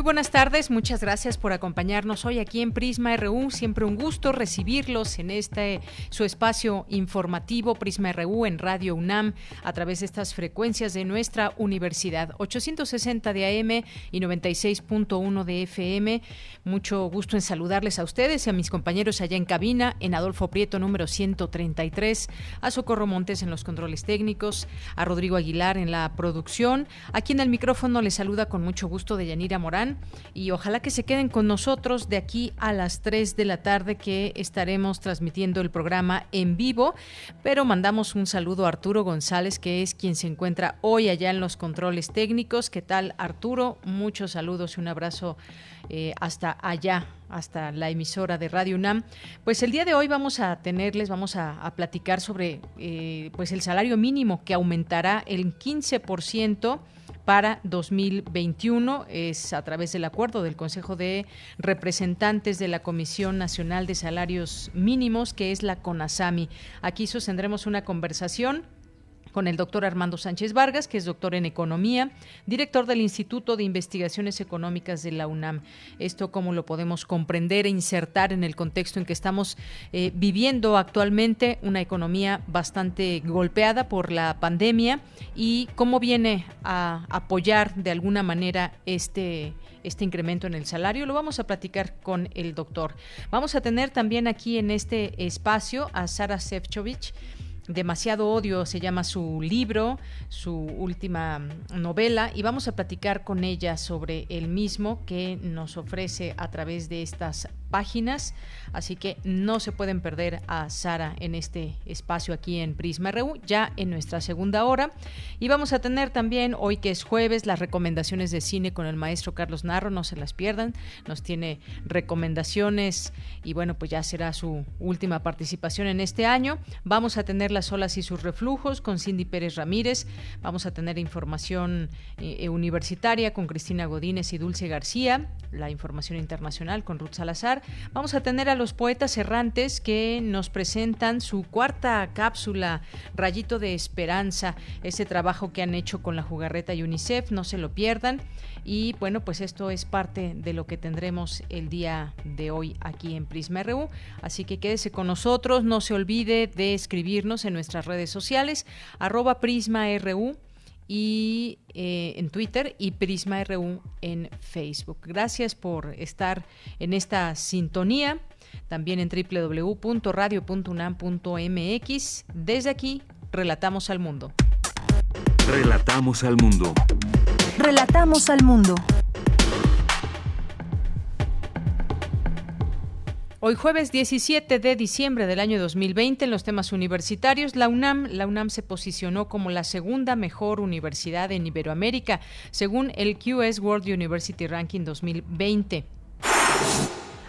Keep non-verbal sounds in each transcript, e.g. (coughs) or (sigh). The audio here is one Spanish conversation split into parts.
Muy buenas tardes, muchas gracias por acompañarnos hoy aquí en Prisma RU. Siempre un gusto recibirlos en este su espacio informativo Prisma RU en Radio UNAM a través de estas frecuencias de nuestra universidad 860 de AM y 96.1 de FM. Mucho gusto en saludarles a ustedes y a mis compañeros allá en cabina, en Adolfo Prieto número 133, a Socorro Montes en los controles técnicos, a Rodrigo Aguilar en la producción. Aquí en el micrófono les saluda con mucho gusto de Yanira Morán y ojalá que se queden con nosotros de aquí a las 3 de la tarde que estaremos transmitiendo el programa en vivo, pero mandamos un saludo a Arturo González que es quien se encuentra hoy allá en los controles técnicos. ¿Qué tal Arturo? Muchos saludos y un abrazo eh, hasta allá, hasta la emisora de Radio UNAM. Pues el día de hoy vamos a tenerles, vamos a, platicar sobre eh, pues el salario mínimo que aumentará el 15% para 2021. Es a través del acuerdo del Consejo de Representantes de la Comisión Nacional de Salarios Mínimos, que es la CONASAMI. Aquí sostendremos una conversación con el doctor Armando Sánchez Vargas, que es doctor en economía, director del Instituto de Investigaciones Económicas de la UNAM. Esto cómo lo podemos comprender e insertar en el contexto en que estamos eh, viviendo actualmente, una economía bastante golpeada por la pandemia y cómo viene a apoyar de alguna manera este este incremento en el salario. Lo vamos a platicar con el doctor. Vamos a tener también aquí en este espacio a Sara Sefcovic Demasiado odio se llama su libro, su última novela, y vamos a platicar con ella sobre el mismo que nos ofrece a través de estas páginas, así que no se pueden perder a Sara en este espacio aquí en Prisma RU, ya en nuestra segunda hora. Y vamos a tener también, hoy que es jueves, las recomendaciones de cine con el maestro Carlos Narro, no se las pierdan, nos tiene recomendaciones y bueno, pues ya será su última participación en este año. Vamos a tener las olas y sus reflujos con Cindy Pérez Ramírez, vamos a tener información eh, universitaria con Cristina Godínez y Dulce García, la información internacional con Ruth Salazar Vamos a tener a los poetas errantes que nos presentan su cuarta cápsula, Rayito de Esperanza, ese trabajo que han hecho con la jugarreta y UNICEF, no se lo pierdan. Y bueno, pues esto es parte de lo que tendremos el día de hoy aquí en Prisma RU. Así que quédese con nosotros, no se olvide de escribirnos en nuestras redes sociales, arroba Prisma RU y eh, en Twitter y Prisma RU en Facebook. Gracias por estar en esta sintonía. También en www.radio.unam.mx. Desde aquí, relatamos al mundo. Relatamos al mundo. Relatamos al mundo. Hoy jueves 17 de diciembre del año 2020 en los temas universitarios, la UNAM, la UNAM se posicionó como la segunda mejor universidad en Iberoamérica, según el QS World University Ranking 2020.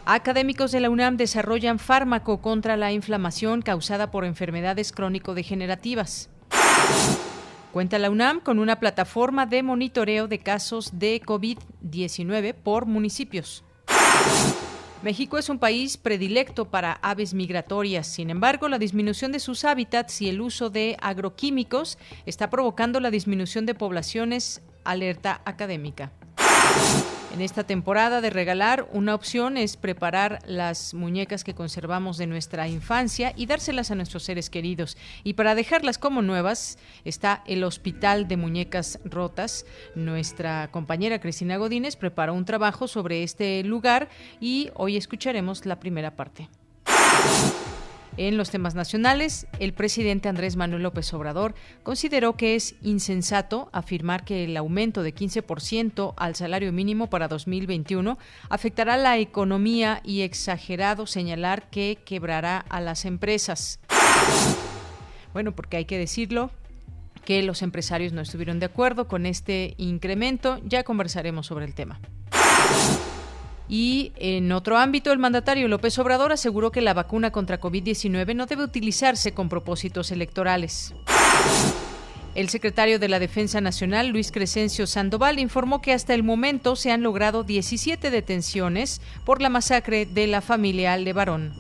Académicos de la UNAM desarrollan fármaco contra la inflamación causada por enfermedades crónico-degenerativas. Cuenta la UNAM con una plataforma de monitoreo de casos de COVID-19 por municipios. México es un país predilecto para aves migratorias. Sin embargo, la disminución de sus hábitats y el uso de agroquímicos está provocando la disminución de poblaciones, alerta académica. En esta temporada de regalar, una opción es preparar las muñecas que conservamos de nuestra infancia y dárselas a nuestros seres queridos. Y para dejarlas como nuevas está el Hospital de Muñecas Rotas. Nuestra compañera Cristina Godínez preparó un trabajo sobre este lugar y hoy escucharemos la primera parte. En los temas nacionales, el presidente Andrés Manuel López Obrador consideró que es insensato afirmar que el aumento de 15% al salario mínimo para 2021 afectará la economía y exagerado señalar que quebrará a las empresas. Bueno, porque hay que decirlo, que los empresarios no estuvieron de acuerdo con este incremento. Ya conversaremos sobre el tema. Y en otro ámbito, el mandatario López Obrador aseguró que la vacuna contra COVID-19 no debe utilizarse con propósitos electorales. El secretario de la Defensa Nacional, Luis Crescencio Sandoval, informó que hasta el momento se han logrado 17 detenciones por la masacre de la familia Aldebarón.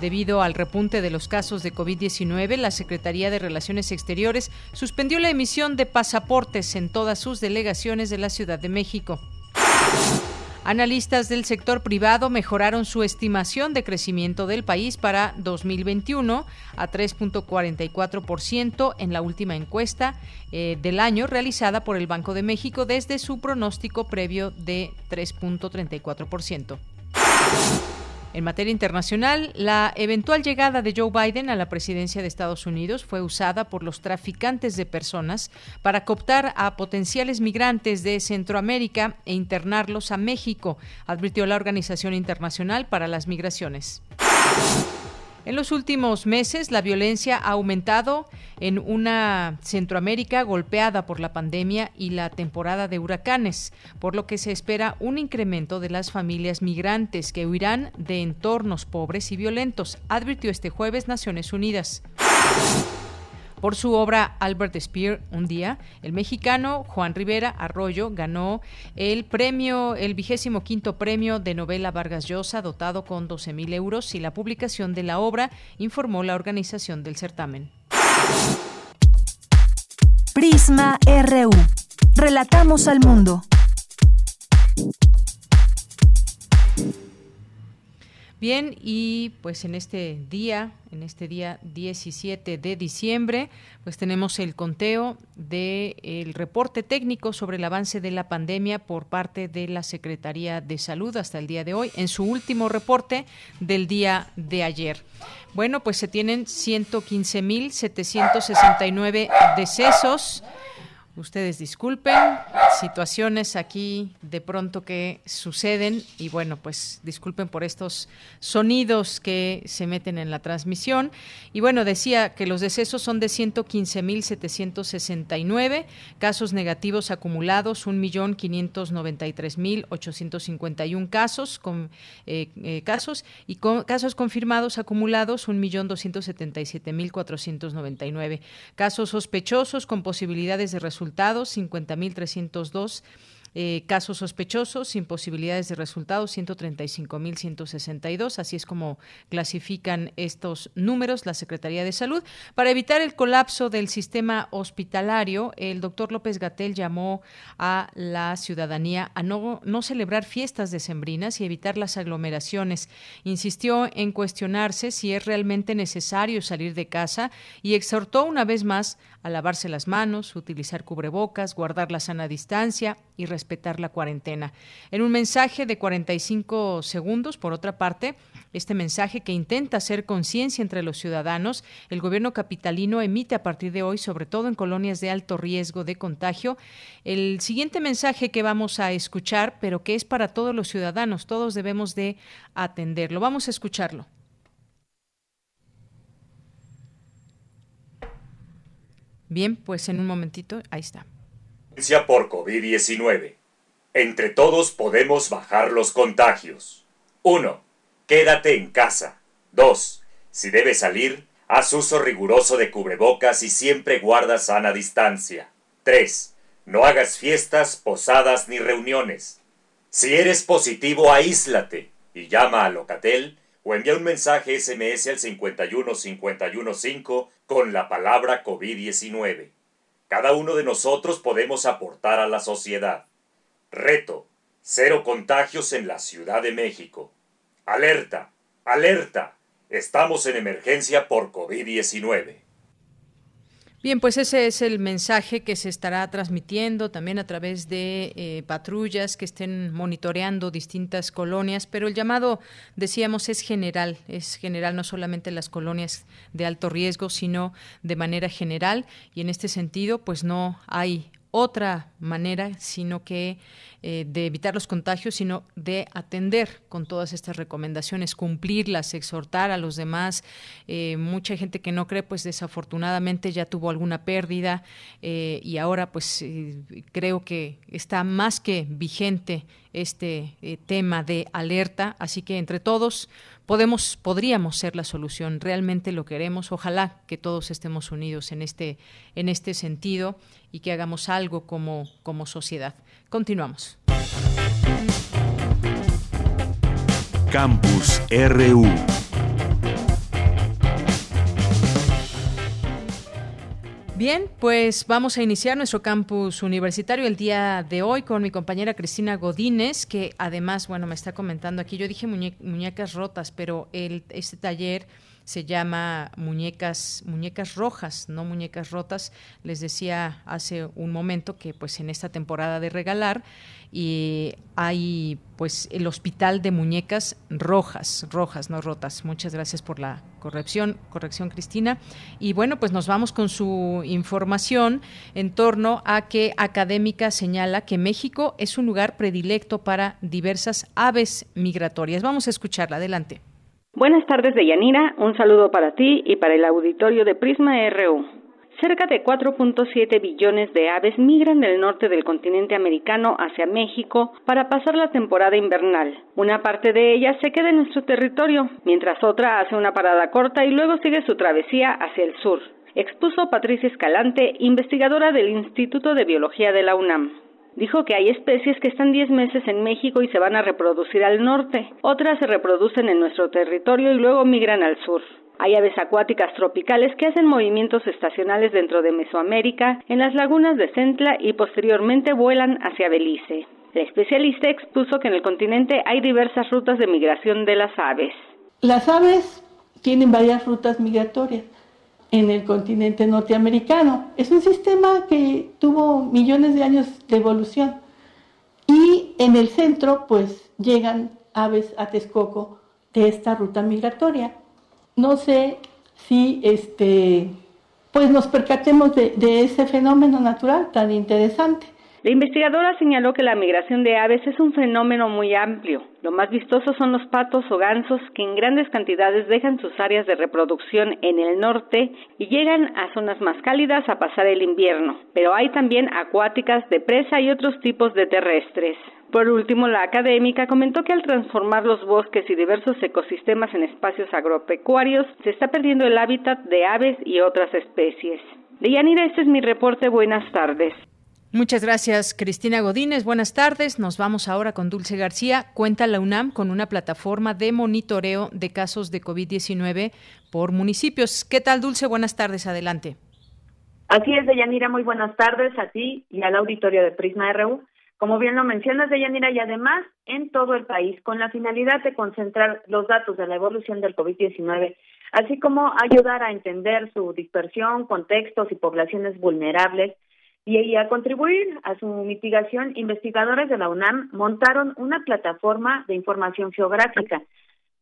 Debido al repunte de los casos de COVID-19, la Secretaría de Relaciones Exteriores suspendió la emisión de pasaportes en todas sus delegaciones de la Ciudad de México. Analistas del sector privado mejoraron su estimación de crecimiento del país para 2021 a 3.44% en la última encuesta eh, del año realizada por el Banco de México desde su pronóstico previo de 3.34%. En materia internacional, la eventual llegada de Joe Biden a la presidencia de Estados Unidos fue usada por los traficantes de personas para cooptar a potenciales migrantes de Centroamérica e internarlos a México, advirtió la Organización Internacional para las Migraciones. En los últimos meses, la violencia ha aumentado en una Centroamérica golpeada por la pandemia y la temporada de huracanes, por lo que se espera un incremento de las familias migrantes que huirán de entornos pobres y violentos, advirtió este jueves Naciones Unidas. Por su obra Albert Speer, Un día, el mexicano Juan Rivera Arroyo ganó el premio, el vigésimo quinto premio de novela Vargas Llosa, dotado con 12 mil euros, y la publicación de la obra, informó la organización del certamen. Prisma RU. Relatamos al mundo. Bien, y pues en este día, en este día 17 de diciembre, pues tenemos el conteo del el reporte técnico sobre el avance de la pandemia por parte de la Secretaría de Salud hasta el día de hoy, en su último reporte del día de ayer. Bueno, pues se tienen 115.769 decesos. Ustedes disculpen, situaciones aquí de pronto que suceden y bueno, pues disculpen por estos sonidos que se meten en la transmisión. Y bueno, decía que los decesos son de 115.769, casos negativos acumulados 1.593.851 casos, con, eh, eh, casos y con, casos confirmados acumulados 1.277.499, casos sospechosos con posibilidades de resultados resultados, 50.302 eh, casos sospechosos sin posibilidades de resultados, 135.162. Así es como clasifican estos números la Secretaría de Salud. Para evitar el colapso del sistema hospitalario, el doctor López Gatel llamó a la ciudadanía a no, no celebrar fiestas decembrinas y evitar las aglomeraciones. Insistió en cuestionarse si es realmente necesario salir de casa y exhortó una vez más a lavarse las manos, utilizar cubrebocas, guardar la sana distancia y respetar la cuarentena. En un mensaje de 45 segundos, por otra parte, este mensaje que intenta hacer conciencia entre los ciudadanos, el gobierno capitalino emite a partir de hoy, sobre todo en colonias de alto riesgo de contagio, el siguiente mensaje que vamos a escuchar, pero que es para todos los ciudadanos, todos debemos de atenderlo. Vamos a escucharlo. Bien, pues en un momentito, ahí está. Por COVID-19. Entre todos podemos bajar los contagios. 1. Quédate en casa. 2. Si debes salir, haz uso riguroso de cubrebocas y siempre guarda sana distancia. 3. No hagas fiestas, posadas ni reuniones. Si eres positivo, aíslate y llama a Locatel o envía un mensaje SMS al 51515 con la palabra COVID-19. Cada uno de nosotros podemos aportar a la sociedad. Reto. Cero contagios en la Ciudad de México. Alerta. Alerta. Estamos en emergencia por COVID-19. Bien, pues ese es el mensaje que se estará transmitiendo también a través de eh, patrullas que estén monitoreando distintas colonias, pero el llamado, decíamos, es general, es general no solamente en las colonias de alto riesgo, sino de manera general y en este sentido, pues no hay otra manera, sino que eh, de evitar los contagios, sino de atender con todas estas recomendaciones, cumplirlas, exhortar a los demás. Eh, mucha gente que no cree, pues desafortunadamente ya tuvo alguna pérdida eh, y ahora pues creo que está más que vigente este tema de alerta, así que entre todos podemos podríamos ser la solución, realmente lo queremos, ojalá que todos estemos unidos en este en este sentido y que hagamos algo como como sociedad. Continuamos. Campus RU. Bien, pues vamos a iniciar nuestro campus universitario el día de hoy con mi compañera Cristina Godínez, que además, bueno, me está comentando aquí, yo dije muñecas rotas, pero el, este taller se llama muñecas muñecas rojas, no muñecas rotas. Les decía hace un momento que pues en esta temporada de regalar y hay pues el hospital de muñecas rojas, rojas, no rotas. Muchas gracias por la corrección, corrección Cristina. Y bueno, pues nos vamos con su información en torno a que Académica señala que México es un lugar predilecto para diversas aves migratorias. Vamos a escucharla, adelante. Buenas tardes, Deyanira. Un saludo para ti y para el auditorio de Prisma RU. Cerca de 4.7 billones de aves migran del norte del continente americano hacia México para pasar la temporada invernal. Una parte de ellas se queda en nuestro territorio, mientras otra hace una parada corta y luego sigue su travesía hacia el sur, expuso Patricia Escalante, investigadora del Instituto de Biología de la UNAM. Dijo que hay especies que están 10 meses en México y se van a reproducir al norte, otras se reproducen en nuestro territorio y luego migran al sur. Hay aves acuáticas tropicales que hacen movimientos estacionales dentro de Mesoamérica, en las lagunas de Centla y posteriormente vuelan hacia Belice. El especialista expuso que en el continente hay diversas rutas de migración de las aves. Las aves tienen varias rutas migratorias en el continente norteamericano. Es un sistema que tuvo millones de años de evolución. Y en el centro, pues llegan aves a Texcoco de esta ruta migratoria. No sé si este, pues nos percatemos de, de ese fenómeno natural tan interesante. La investigadora señaló que la migración de aves es un fenómeno muy amplio. Lo más vistoso son los patos o gansos que en grandes cantidades dejan sus áreas de reproducción en el norte y llegan a zonas más cálidas a pasar el invierno. Pero hay también acuáticas de presa y otros tipos de terrestres. Por último, la académica comentó que al transformar los bosques y diversos ecosistemas en espacios agropecuarios, se está perdiendo el hábitat de aves y otras especies. Deyanira, este es mi reporte. Buenas tardes. Muchas gracias, Cristina Godínez. Buenas tardes. Nos vamos ahora con Dulce García. Cuenta la UNAM con una plataforma de monitoreo de casos de COVID-19 por municipios. ¿Qué tal, Dulce? Buenas tardes. Adelante. Así es, Deyanira. Muy buenas tardes a ti y al auditorio de Prisma RU. Como bien lo mencionas, Deyanira, y además en todo el país, con la finalidad de concentrar los datos de la evolución del COVID-19, así como ayudar a entender su dispersión, contextos y poblaciones vulnerables y, a contribuir a su mitigación, investigadores de la UNAM montaron una plataforma de información geográfica.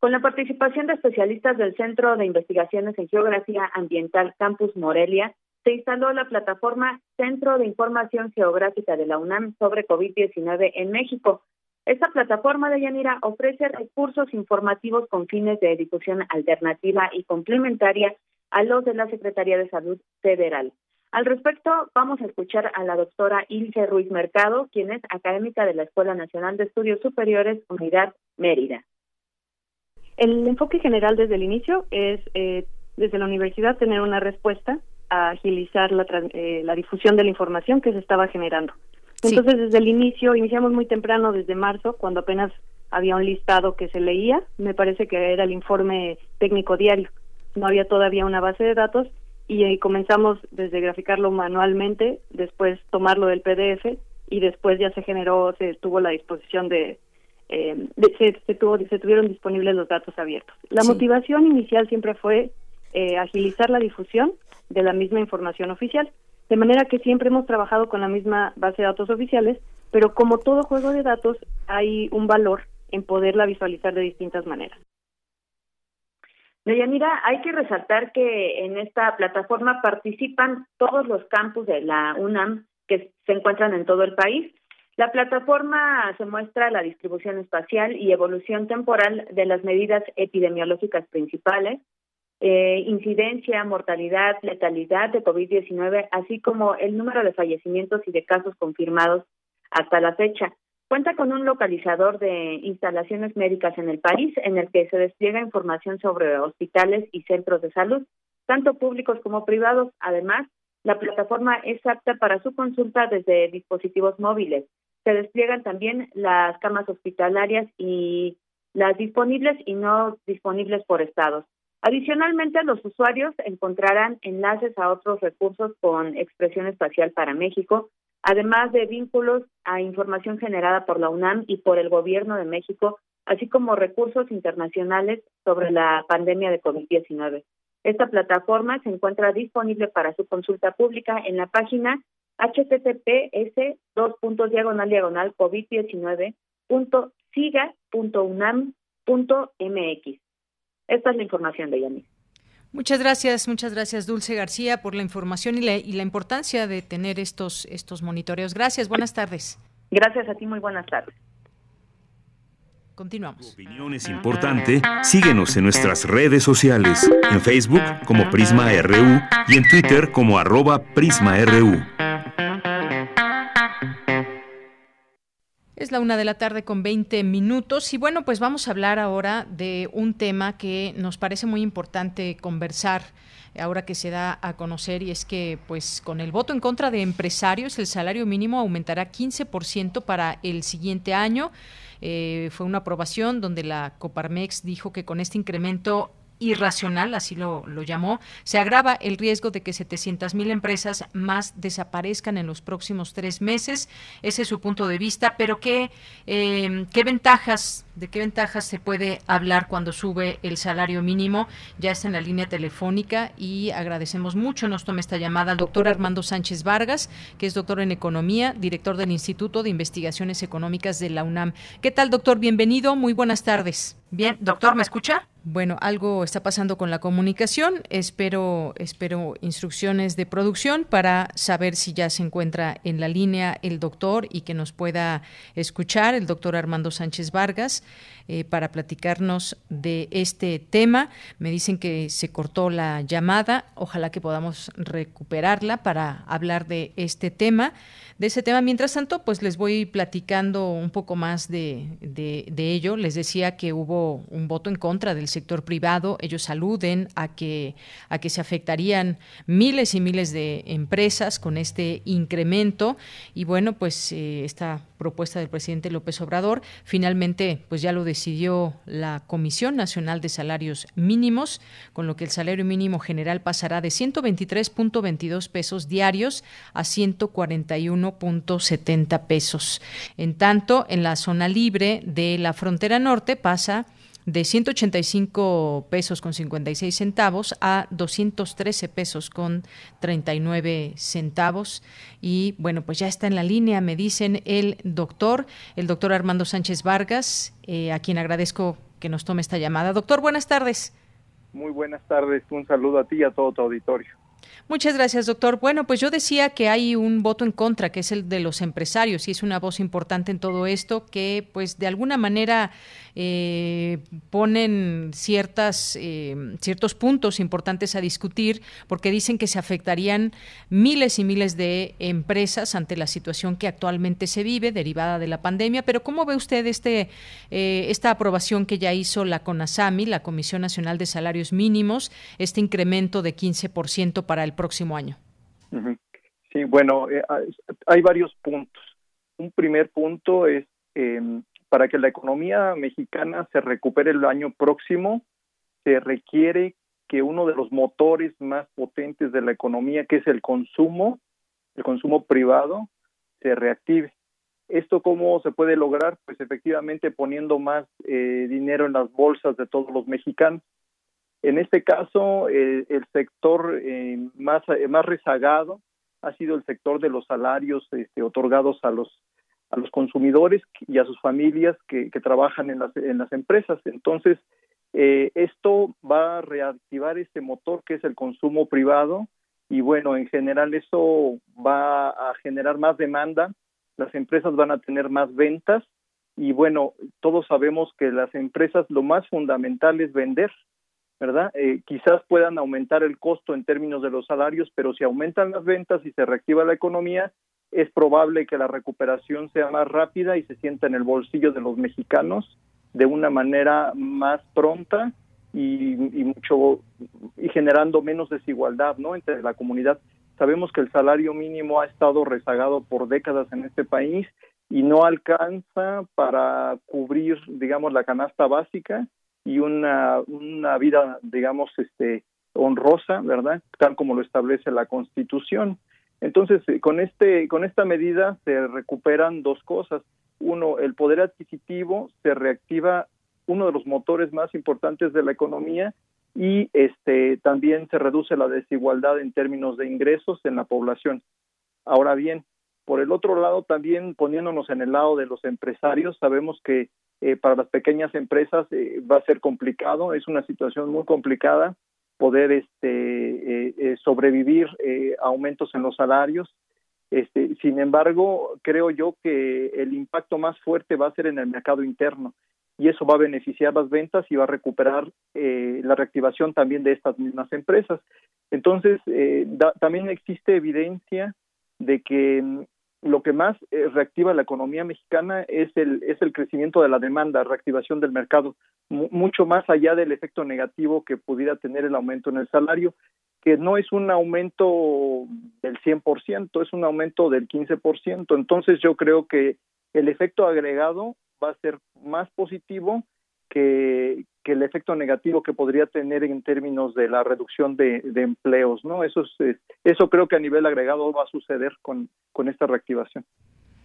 Con la participación de especialistas del Centro de Investigaciones en Geografía Ambiental Campus Morelia, se instaló la plataforma Centro de Información Geográfica de la UNAM sobre COVID-19 en México. Esta plataforma de Yanira ofrece recursos informativos con fines de difusión alternativa y complementaria a los de la Secretaría de Salud Federal. Al respecto, vamos a escuchar a la doctora Ilse Ruiz Mercado, quien es académica de la Escuela Nacional de Estudios Superiores, Unidad Mérida. El enfoque general desde el inicio es, eh, desde la universidad, tener una respuesta a agilizar la, eh, la difusión de la información que se estaba generando. Entonces, desde el inicio, iniciamos muy temprano, desde marzo, cuando apenas había un listado que se leía, me parece que era el informe técnico diario. No había todavía una base de datos y comenzamos desde graficarlo manualmente, después tomarlo del PDF y después ya se generó, se tuvo la disposición de, eh, se, tuvo, se tuvieron disponibles los datos abiertos. La motivación inicial siempre fue eh, agilizar la difusión de la misma información oficial. De manera que siempre hemos trabajado con la misma base de datos oficiales, pero como todo juego de datos hay un valor en poderla visualizar de distintas maneras. Deyanira, hay que resaltar que en esta plataforma participan todos los campus de la UNAM que se encuentran en todo el país. La plataforma se muestra la distribución espacial y evolución temporal de las medidas epidemiológicas principales, eh, incidencia, mortalidad, letalidad de COVID-19, así como el número de fallecimientos y de casos confirmados hasta la fecha. Cuenta con un localizador de instalaciones médicas en el país en el que se despliega información sobre hospitales y centros de salud, tanto públicos como privados. Además, la plataforma es apta para su consulta desde dispositivos móviles. Se despliegan también las camas hospitalarias y las disponibles y no disponibles por estados. Adicionalmente, los usuarios encontrarán enlaces a otros recursos con expresión espacial para México, además de vínculos a información generada por la UNAM y por el Gobierno de México, así como recursos internacionales sobre la pandemia de COVID-19. Esta plataforma se encuentra disponible para su consulta pública en la página https dos puntos diagonal diagonal covid 19 punto siga punto unam punto mx. Esta es la información de Yanis. Muchas gracias, muchas gracias Dulce García por la información y la, y la importancia de tener estos, estos monitoreos. Gracias, buenas tardes. Gracias a ti, muy buenas tardes. Continuamos. Tu opinión es importante. Síguenos en nuestras redes sociales, en Facebook como Prisma RU y en Twitter como arroba PrismaRU. Es la una de la tarde con 20 minutos y bueno, pues vamos a hablar ahora de un tema que nos parece muy importante conversar ahora que se da a conocer y es que pues con el voto en contra de empresarios el salario mínimo aumentará 15% para el siguiente año. Eh, fue una aprobación donde la Coparmex dijo que con este incremento irracional, así lo, lo, llamó, se agrava el riesgo de que 700 mil empresas más desaparezcan en los próximos tres meses. Ese es su punto de vista, pero ¿qué, eh, qué ventajas, de qué ventajas se puede hablar cuando sube el salario mínimo? Ya está en la línea telefónica y agradecemos mucho, nos toma esta llamada al doctor Armando Sánchez Vargas, que es doctor en economía, director del Instituto de Investigaciones Económicas de la UNAM. ¿Qué tal, doctor? Bienvenido, muy buenas tardes. Bien, doctor, ¿me escucha? Bueno, algo está pasando con la comunicación. Espero, espero instrucciones de producción para saber si ya se encuentra en la línea el doctor y que nos pueda escuchar, el doctor Armando Sánchez Vargas, eh, para platicarnos de este tema. Me dicen que se cortó la llamada. Ojalá que podamos recuperarla para hablar de este tema de ese tema. Mientras tanto, pues les voy platicando un poco más de, de, ello. Les decía que hubo un voto en contra del sector privado. Ellos aluden a que, a que se afectarían miles y miles de empresas con este incremento. Y bueno, pues eh, esta propuesta del presidente López Obrador finalmente pues ya lo decidió la Comisión Nacional de Salarios Mínimos, con lo que el salario mínimo general pasará de 123.22 pesos diarios a 141 1.70 pesos. En tanto, en la zona libre de la frontera norte pasa de 185 pesos con 56 centavos a 213 pesos con 39 centavos. Y bueno, pues ya está en la línea, me dicen el doctor, el doctor Armando Sánchez Vargas, eh, a quien agradezco que nos tome esta llamada. Doctor, buenas tardes. Muy buenas tardes, un saludo a ti y a todo tu auditorio. Muchas gracias, doctor. Bueno, pues yo decía que hay un voto en contra, que es el de los empresarios, y es una voz importante en todo esto, que pues de alguna manera eh, ponen ciertas, eh, ciertos puntos importantes a discutir, porque dicen que se afectarían miles y miles de empresas ante la situación que actualmente se vive, derivada de la pandemia. Pero ¿cómo ve usted este, eh, esta aprobación que ya hizo la CONASAMI, la Comisión Nacional de Salarios Mínimos, este incremento de 15% para el próximo año? Sí, bueno, eh, hay varios puntos. Un primer punto es em, para que la economía mexicana se recupere el año próximo, se requiere que uno de los motores más potentes de la economía, que es el consumo, el consumo privado, se reactive. ¿Esto cómo se puede lograr? Pues efectivamente poniendo más eh, dinero en las bolsas de todos los mexicanos. En este caso, el sector más, más rezagado ha sido el sector de los salarios este, otorgados a los a los consumidores y a sus familias que, que trabajan en las, en las empresas. Entonces, eh, esto va a reactivar ese motor que es el consumo privado y bueno, en general eso va a generar más demanda, las empresas van a tener más ventas y bueno, todos sabemos que las empresas lo más fundamental es vender, ¿verdad? Eh, quizás puedan aumentar el costo en términos de los salarios, pero si aumentan las ventas y se reactiva la economía, es probable que la recuperación sea más rápida y se sienta en el bolsillo de los mexicanos de una manera más pronta y, mucho y generando menos desigualdad no entre la comunidad sabemos que el salario mínimo ha estado rezagado por décadas en este país y no alcanza para cubrir digamos la canasta básica y una una vida digamos este honrosa verdad tal como lo establece la Constitución entonces, eh, con este con esta medida se recuperan dos cosas. Uno, el poder adquisitivo se reactiva uno de los motores más importantes de la economía y este también se reduce la desigualdad en términos de ingresos en la población. Ahora bien, por el otro lado, también poniéndonos en el lado de los empresarios, sabemos que eh, para las pequeñas empresas eh, va a ser complicado, es una situación muy complicada poder este, eh, eh, sobrevivir eh, aumentos en los salarios. Este, sin embargo, creo yo que el impacto más fuerte va a ser en el mercado interno y eso va a beneficiar las ventas y va a recuperar la reactivación también de estas mismas empresas. Entonces, también existe evidencia de que mm, lo que más eh, reactiva la economía mexicana es el, es el crecimiento de la demanda, reactivación del mercado, mucho más allá del efecto negativo que pudiera tener el aumento en el salario, que no es un aumento del 100%, es un aumento del 15%. Entonces yo creo que el efecto agregado va a ser más positivo que, que el efecto negativo que podría tener en términos de la reducción de, empleos, ¿no? Eso es, eso creo que a nivel agregado va a suceder con, con esta reactivación.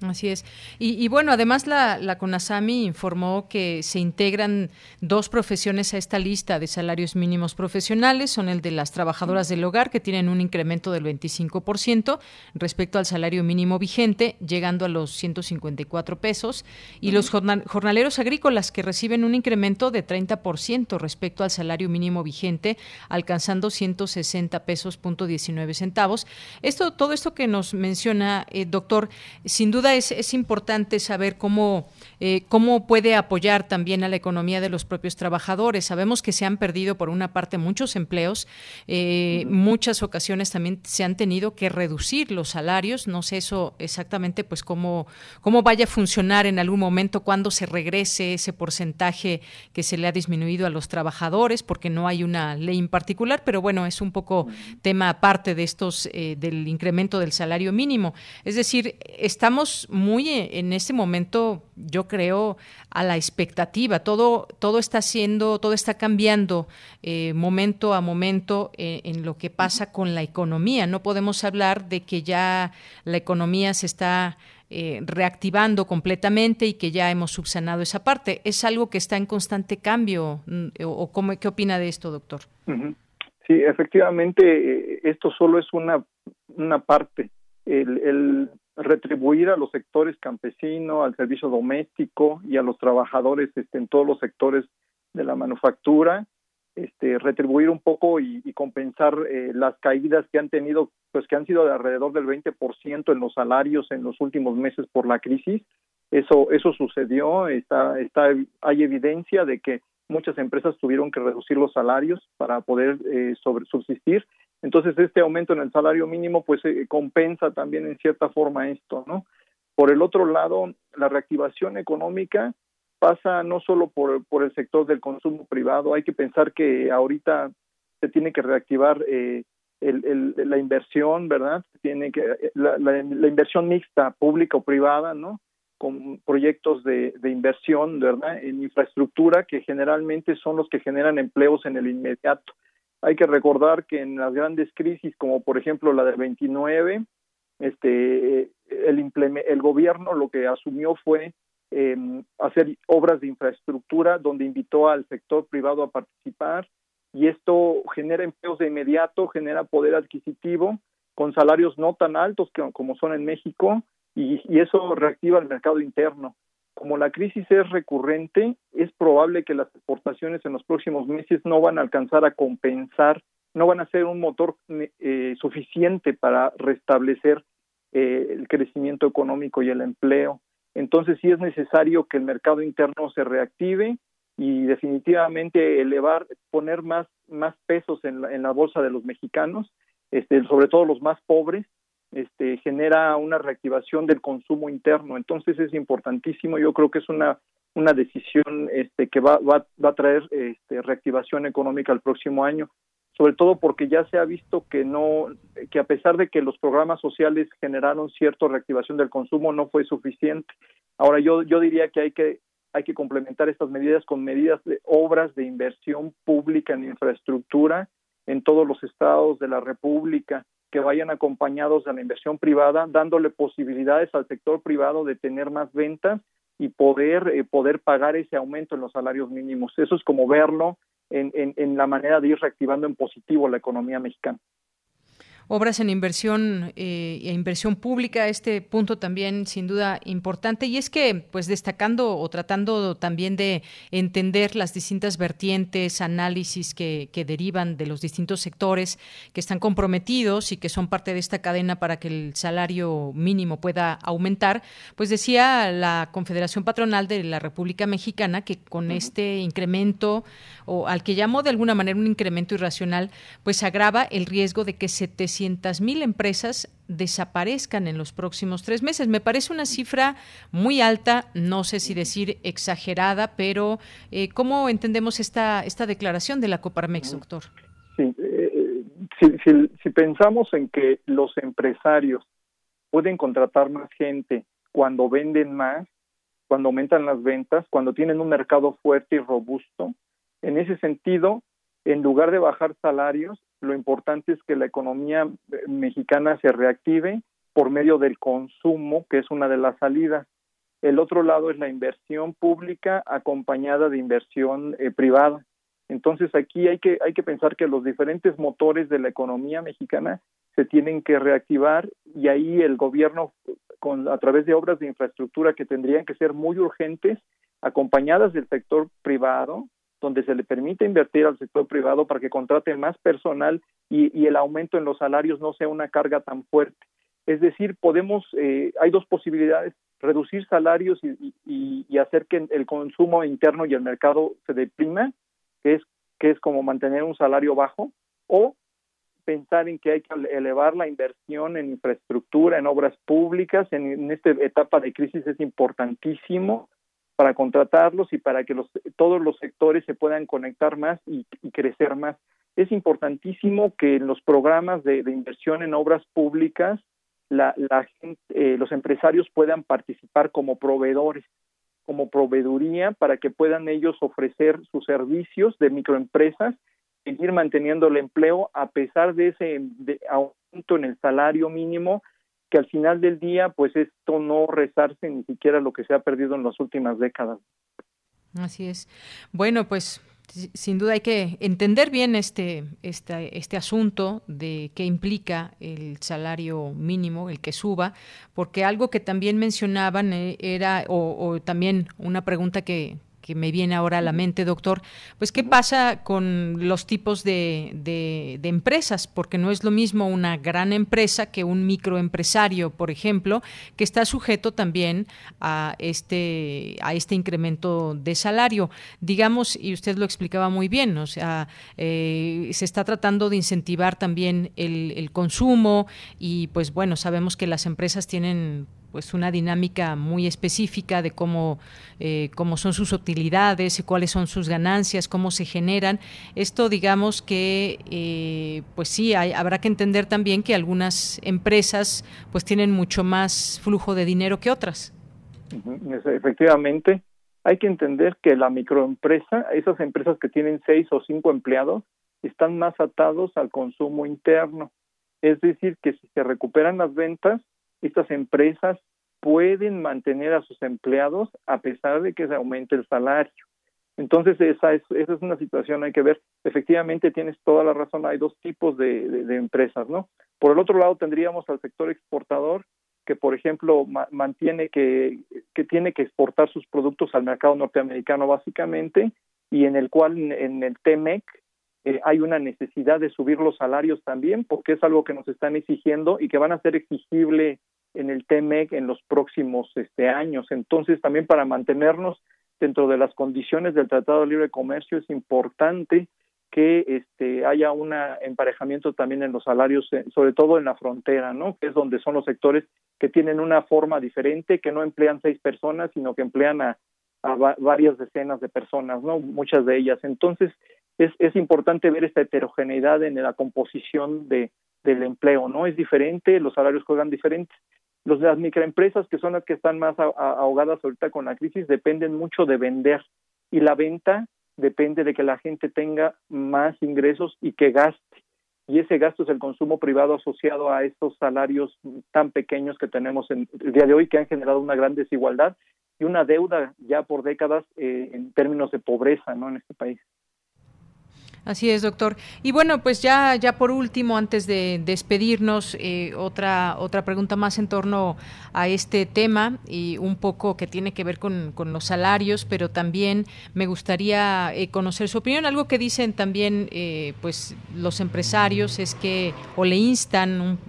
Así es. Y, bueno, además la, la, CONASAMI informó que se integran dos profesiones a esta lista de salarios mínimos profesionales. Son el de las trabajadoras del hogar, que tienen un incremento del 25% respecto al salario mínimo vigente, llegando a los 154 pesos, y los jornaleros agrícolas, que reciben un incremento de 30% respecto al salario mínimo vigente, alcanzando 160 pesos punto 19 centavos. Esto, todo esto que nos menciona, eh, doctor, sin duda es, importante saber cómo, eh, cómo puede apoyar también a la economía de los propios trabajadores. Sabemos que se han perdido por una parte muchos empleos, eh, muchas ocasiones también se han tenido que reducir los salarios. No sé eso exactamente, pues cómo, cómo vaya a funcionar en algún momento cuando se regrese ese porcentaje que se le ha disminuido a los trabajadores, porque no hay una ley en particular, pero bueno, es un poco tema aparte de estos eh, del incremento del salario mínimo. Es decir, estamos muy e, en este momento, yo creo, a la expectativa. Todo, todo está siendo, todo está cambiando eh, momento a momento eh, en lo que pasa con la economía. No podemos hablar de que ya la economía se está eh, reactivando completamente y que ya hemos subsanado esa parte. ¿Es algo que está en constante cambio? Mm, ¿O cómo, qué opina de esto, doctor? Sí, efectivamente, esto solo es una, una parte. el, retribuir a los sectores campesino, al servicio doméstico y a los trabajadores este, en todos los sectores de la manufactura, este, retribuir un poco y, compensar eh, las caídas que han tenido, pues que han sido de alrededor del 20% en los salarios en los últimos meses por la crisis. Eso, eso sucedió, está, está, hay evidencia de que muchas empresas tuvieron que reducir los salarios para poder eh, sobre, subsistir entonces, este aumento en el salario mínimo, pues, eh, compensa también en cierta forma esto, ¿no? Por el otro lado, la reactivación económica pasa no solo por, por el sector del consumo privado, hay que pensar que ahorita se tiene que reactivar eh, el, la inversión, ¿verdad? Tiene que eh, la, la, inversión mixta, pública o privada, ¿no? Con proyectos de, de inversión, ¿verdad? En infraestructura que generalmente son los que generan empleos en el inmediato. Hay que recordar que en las grandes crisis, como por ejemplo la del 29, este, el, el gobierno lo que asumió fue em, hacer obras de infraestructura donde invitó al sector privado a participar y esto genera empleos de inmediato, genera poder adquisitivo con salarios no tan altos como son en México y, eso reactiva el mercado interno. Como la crisis es recurrente, es probable que las exportaciones en los próximos meses no van a alcanzar a compensar, no van a ser un motor eh, suficiente para restablecer eh, el crecimiento económico y el empleo. Entonces sí es necesario que el mercado interno se reactive y definitivamente elevar, poner más, más pesos en la, en la bolsa de los mexicanos, este, sobre todo los más pobres, este, genera una reactivación del consumo interno. Entonces es importantísimo, yo creo que es una, una decisión este, que va, va, va a traer este, reactivación económica el próximo año, sobre todo porque ya se ha visto que no, que a pesar de que los programas sociales generaron cierta reactivación del consumo, no fue suficiente. Ahora yo, yo diría que hay que hay que complementar estas medidas con medidas de obras de inversión pública en infraestructura en todos los estados de la República que vayan acompañados de la inversión privada, dándole posibilidades al sector privado de tener más ventas y poder eh, poder pagar ese aumento en los salarios mínimos. Eso es como verlo en, en la manera de ir reactivando en positivo la economía mexicana obras en inversión eh, e inversión pública, este punto también sin duda importante. Y es que, pues destacando o tratando también de entender las distintas vertientes, análisis que, que derivan de los distintos sectores que están comprometidos y que son parte de esta cadena para que el salario mínimo pueda aumentar, pues decía la Confederación Patronal de la República Mexicana que con este incremento, o al que llamó de alguna manera un incremento irracional, pues agrava el riesgo de que se te mil empresas desaparezcan en los próximos tres meses. Me parece una cifra muy alta, no sé si decir exagerada, pero eh, ¿cómo entendemos esta, esta declaración de la Coparmex, doctor? Sí, eh, si, si pensamos en que los empresarios pueden contratar más gente cuando venden más, cuando aumentan las ventas, cuando tienen un mercado fuerte y robusto, en ese sentido, en lugar de bajar salarios, lo importante es que la economía eh, mexicana se reactive por medio del consumo, que es una de las salidas. El otro lado es la inversión pública acompañada de inversión eh, privada. Entonces aquí hay que hay que pensar que los diferentes motores de la economía mexicana se tienen que reactivar y ahí el gobierno con a través de obras de infraestructura que tendrían que ser muy urgentes acompañadas del sector privado donde se le permite invertir al sector privado para que contrate más personal y, el aumento en los salarios no sea una carga tan fuerte. Es decir, podemos, eh, hay dos posibilidades, reducir salarios y, hacer que el consumo interno y el mercado se deprima, que es, que es como mantener un salario bajo, o pensar en que hay que elevar la inversión en infraestructura, en obras públicas, en, en esta etapa de crisis es importantísimo para contratarlos y para que todos los sectores se puedan conectar más y, crecer más. Es importantísimo que en los programas de, inversión en obras públicas la eh, los empresarios puedan participar como proveedores, como proveeduría, para que puedan ellos ofrecer sus servicios de microempresas, seguir manteniendo el empleo a pesar de ese aumento en el salario mínimo que al final del día, pues esto no rezarse ni siquiera lo que se ha perdido en las últimas décadas. Así es. Bueno, pues sin duda hay que entender bien este, este, este asunto de qué implica el salario mínimo, el que suba, porque algo que también mencionaban eh, era, o también una pregunta que, que me viene ahora a la mente, doctor, pues qué pasa con los tipos de, de, empresas, porque no es lo mismo una gran empresa que un microempresario, por ejemplo, que está sujeto también a este, a este incremento de salario. Digamos, y usted lo explicaba muy bien, o sea, eh, se está tratando de incentivar también el, el consumo y pues bueno, sabemos que las empresas tienen pues una dinámica muy específica de cómo, eh, cómo son sus utilidades, cuáles son sus ganancias, cómo se generan. Esto, digamos que, eh, pues sí, habrá que entender también que algunas empresas pues tienen mucho más flujo de dinero que otras. Efectivamente, hay que entender que la microempresa, esas empresas que tienen seis o cinco empleados, están más atados al consumo interno. Es decir, que si se recuperan las ventas, estas empresas pueden mantener a sus empleados a pesar de que se aumente el salario. Entonces, esa es, esa es una situación, hay que ver. Efectivamente, tienes toda la razón, hay dos tipos de, empresas, ¿no? Por el otro lado, tendríamos al sector exportador, que, por ejemplo, mantiene que, que tiene que exportar sus productos al mercado norteamericano, básicamente, y en el cual, en, el TEMEC, eh, hay una necesidad de subir los salarios también, porque es algo que nos están exigiendo y que van a ser exigible en el TEMEC en los próximos este, años. Entonces, también para mantenernos dentro de las condiciones del Tratado de Libre Comercio es importante que este, haya un emparejamiento también en los salarios, eh, sobre todo en la frontera, ¿no? Que es donde son los sectores que tienen una forma diferente, que no emplean seis personas, sino que emplean a, varias decenas de personas, ¿no? Muchas de ellas. Entonces, es, es importante ver esta heterogeneidad en la composición de, del empleo, ¿no? Es diferente, los salarios juegan diferentes. Los las microempresas, que son las que están más ahogadas ahorita con la crisis, dependen mucho de vender. Y la venta depende de que la gente tenga más ingresos y que gaste. Y ese gasto es el consumo privado asociado a estos salarios tan pequeños que tenemos en el día de hoy, que han generado una gran desigualdad y una deuda ya por décadas eh, en términos de pobreza ¿no? en este país. Así es, doctor. Y bueno, pues ya, ya por último, antes de despedirnos, eh, otra, otra pregunta más en torno a este tema y un poco que tiene que ver con, los salarios, pero también me gustaría eh, conocer su opinión. Algo que dicen también eh, pues los empresarios es que o le instan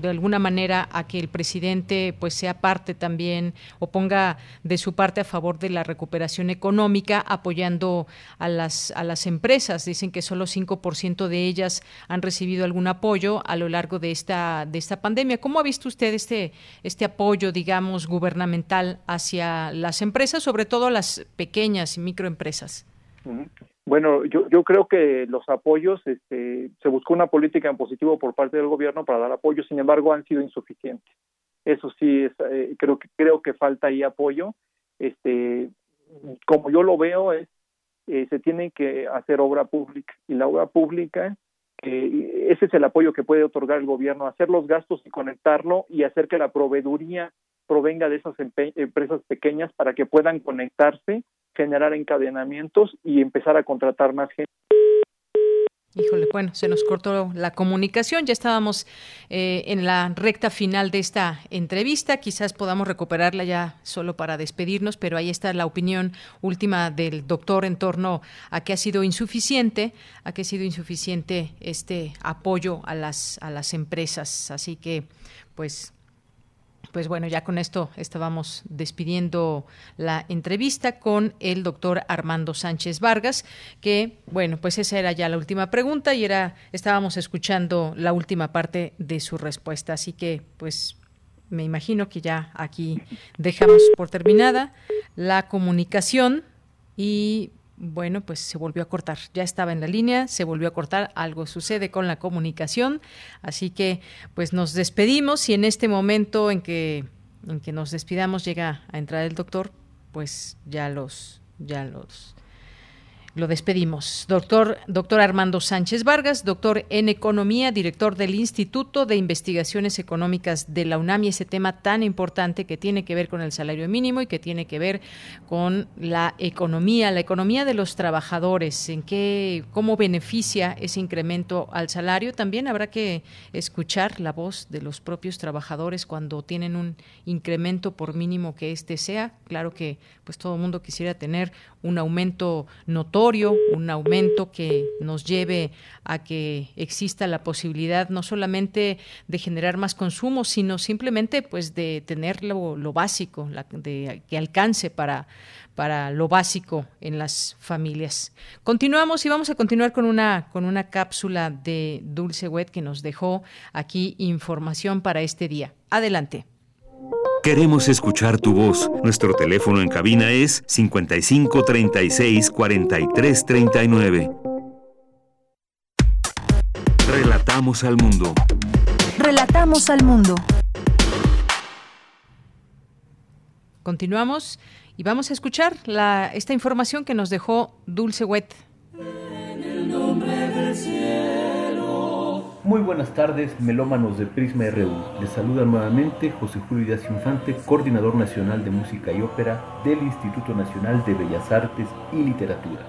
de alguna manera a que el presidente pues sea parte también o ponga de su parte a favor de la recuperación económica apoyando a las, a las empresas. Dicen que solo 5% de ellas han recibido algún apoyo a lo largo de esta, de esta pandemia. ¿Cómo ha visto usted este, este apoyo, digamos, gubernamental hacia las empresas, sobre todo las pequeñas y microempresas? Bueno, yo, yo creo que los apoyos, este, se buscó una política en positivo por parte del gobierno para dar apoyo, sin embargo, han sido insuficientes. Eso sí, es, eh, creo que creo que falta ahí apoyo. Este, como yo lo veo, es eh, se tiene que hacer obra pública y la obra pública ese es el apoyo que puede otorgar el gobierno, hacer los gastos y conectarlo y hacer que la proveeduría provenga de esas empresas pequeñas para que puedan conectarse, generar encadenamientos y empezar a contratar más gente. Híjole, bueno, se nos cortó la comunicación, ya estábamos eh, en la recta final de esta entrevista, quizás podamos recuperarla ya solo para despedirnos, pero ahí está la opinión última del doctor en torno a que ha sido insuficiente, a que ha sido insuficiente este apoyo a las, a las empresas. Así que, pues pues bueno, ya con esto estábamos despidiendo la entrevista con el doctor Armando Sánchez Vargas, que bueno, pues esa era ya la última pregunta y era estábamos escuchando la última parte de su respuesta, así que pues me imagino que ya aquí dejamos por terminada la comunicación y bueno, pues se volvió a cortar. Ya estaba en la línea, se volvió a cortar. Algo sucede con la comunicación. Así que, pues nos despedimos y en este momento en que, en que nos despidamos llega a entrar el doctor, pues ya los, ya los lo despedimos. Doctor, doctor Armando Sánchez Vargas, doctor en Economía, director del Instituto de Investigaciones Económicas de la UNAM y ese tema tan importante que tiene que ver con el salario mínimo y que tiene que ver con la economía, la economía de los trabajadores, en qué, cómo beneficia ese incremento al salario. También habrá que escuchar la voz de los propios trabajadores cuando tienen un incremento por mínimo que éste sea. Claro que pues todo el mundo quisiera tener un aumento notorio, un aumento que nos lleve a que exista la posibilidad no solamente de generar más consumo, sino simplemente pues de tener lo, básico, de, que alcance para, para lo básico en las familias. Continuamos y vamos a continuar con una, con una cápsula de Dulce Wet que nos dejó aquí información para este día. Adelante. Queremos escuchar tu voz. Nuestro teléfono en cabina es 55 36 43 39. Relatamos al mundo. Relatamos al mundo. Continuamos y vamos a escuchar la, esta información que nos dejó Dulce Wet. En el nombre del cielo Muy buenas tardes, melómanos de Prisma RU. Les saluda nuevamente José Julio Díaz Infante, coordinador nacional de música y ópera del Instituto Nacional de Bellas Artes y Literatura.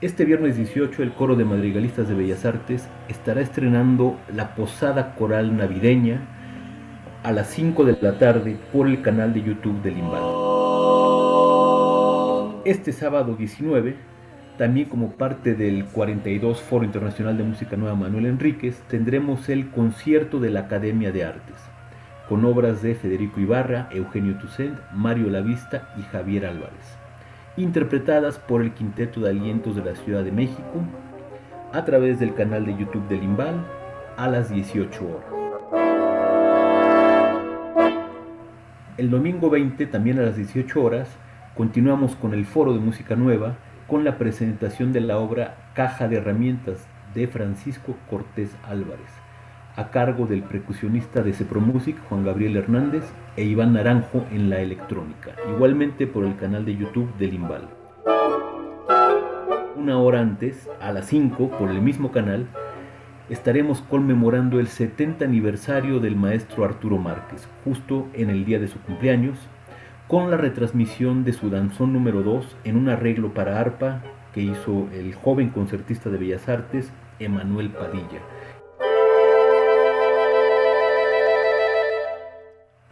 Este viernes 18 el Coro de Madrigalistas de Bellas Artes estará estrenando la Posada Coral Navideña a las 5 de la tarde por el canal de YouTube del Imbal. Este sábado 19, también como parte del 42 Foro Internacional de Música Nueva Manuel Enríquez, tendremos el concierto de la Academia de Artes, con obras de Federico Ibarra, Eugenio Toussaint, Mario Lavista y Javier Álvarez interpretadas por el Quinteto de Alientos de la Ciudad de México a través del canal de YouTube del Imbal a las 18 horas. El domingo 20, también a las 18 horas, continuamos con el Foro de Música Nueva con la presentación de la obra Caja de Herramientas de Francisco Cortés Álvarez, a cargo del percusionista de Music Juan Gabriel Hernández e Iván Naranjo en la electrónica, igualmente por el canal de YouTube del Imbal. Una hora antes, a las 5, por el mismo canal, estaremos conmemorando el 70 aniversario del maestro Arturo Márquez, justo en el día de su cumpleaños, con la retransmisión de su danzón número 2 en un arreglo para arpa que hizo el joven concertista de Bellas Artes, Emanuel Padilla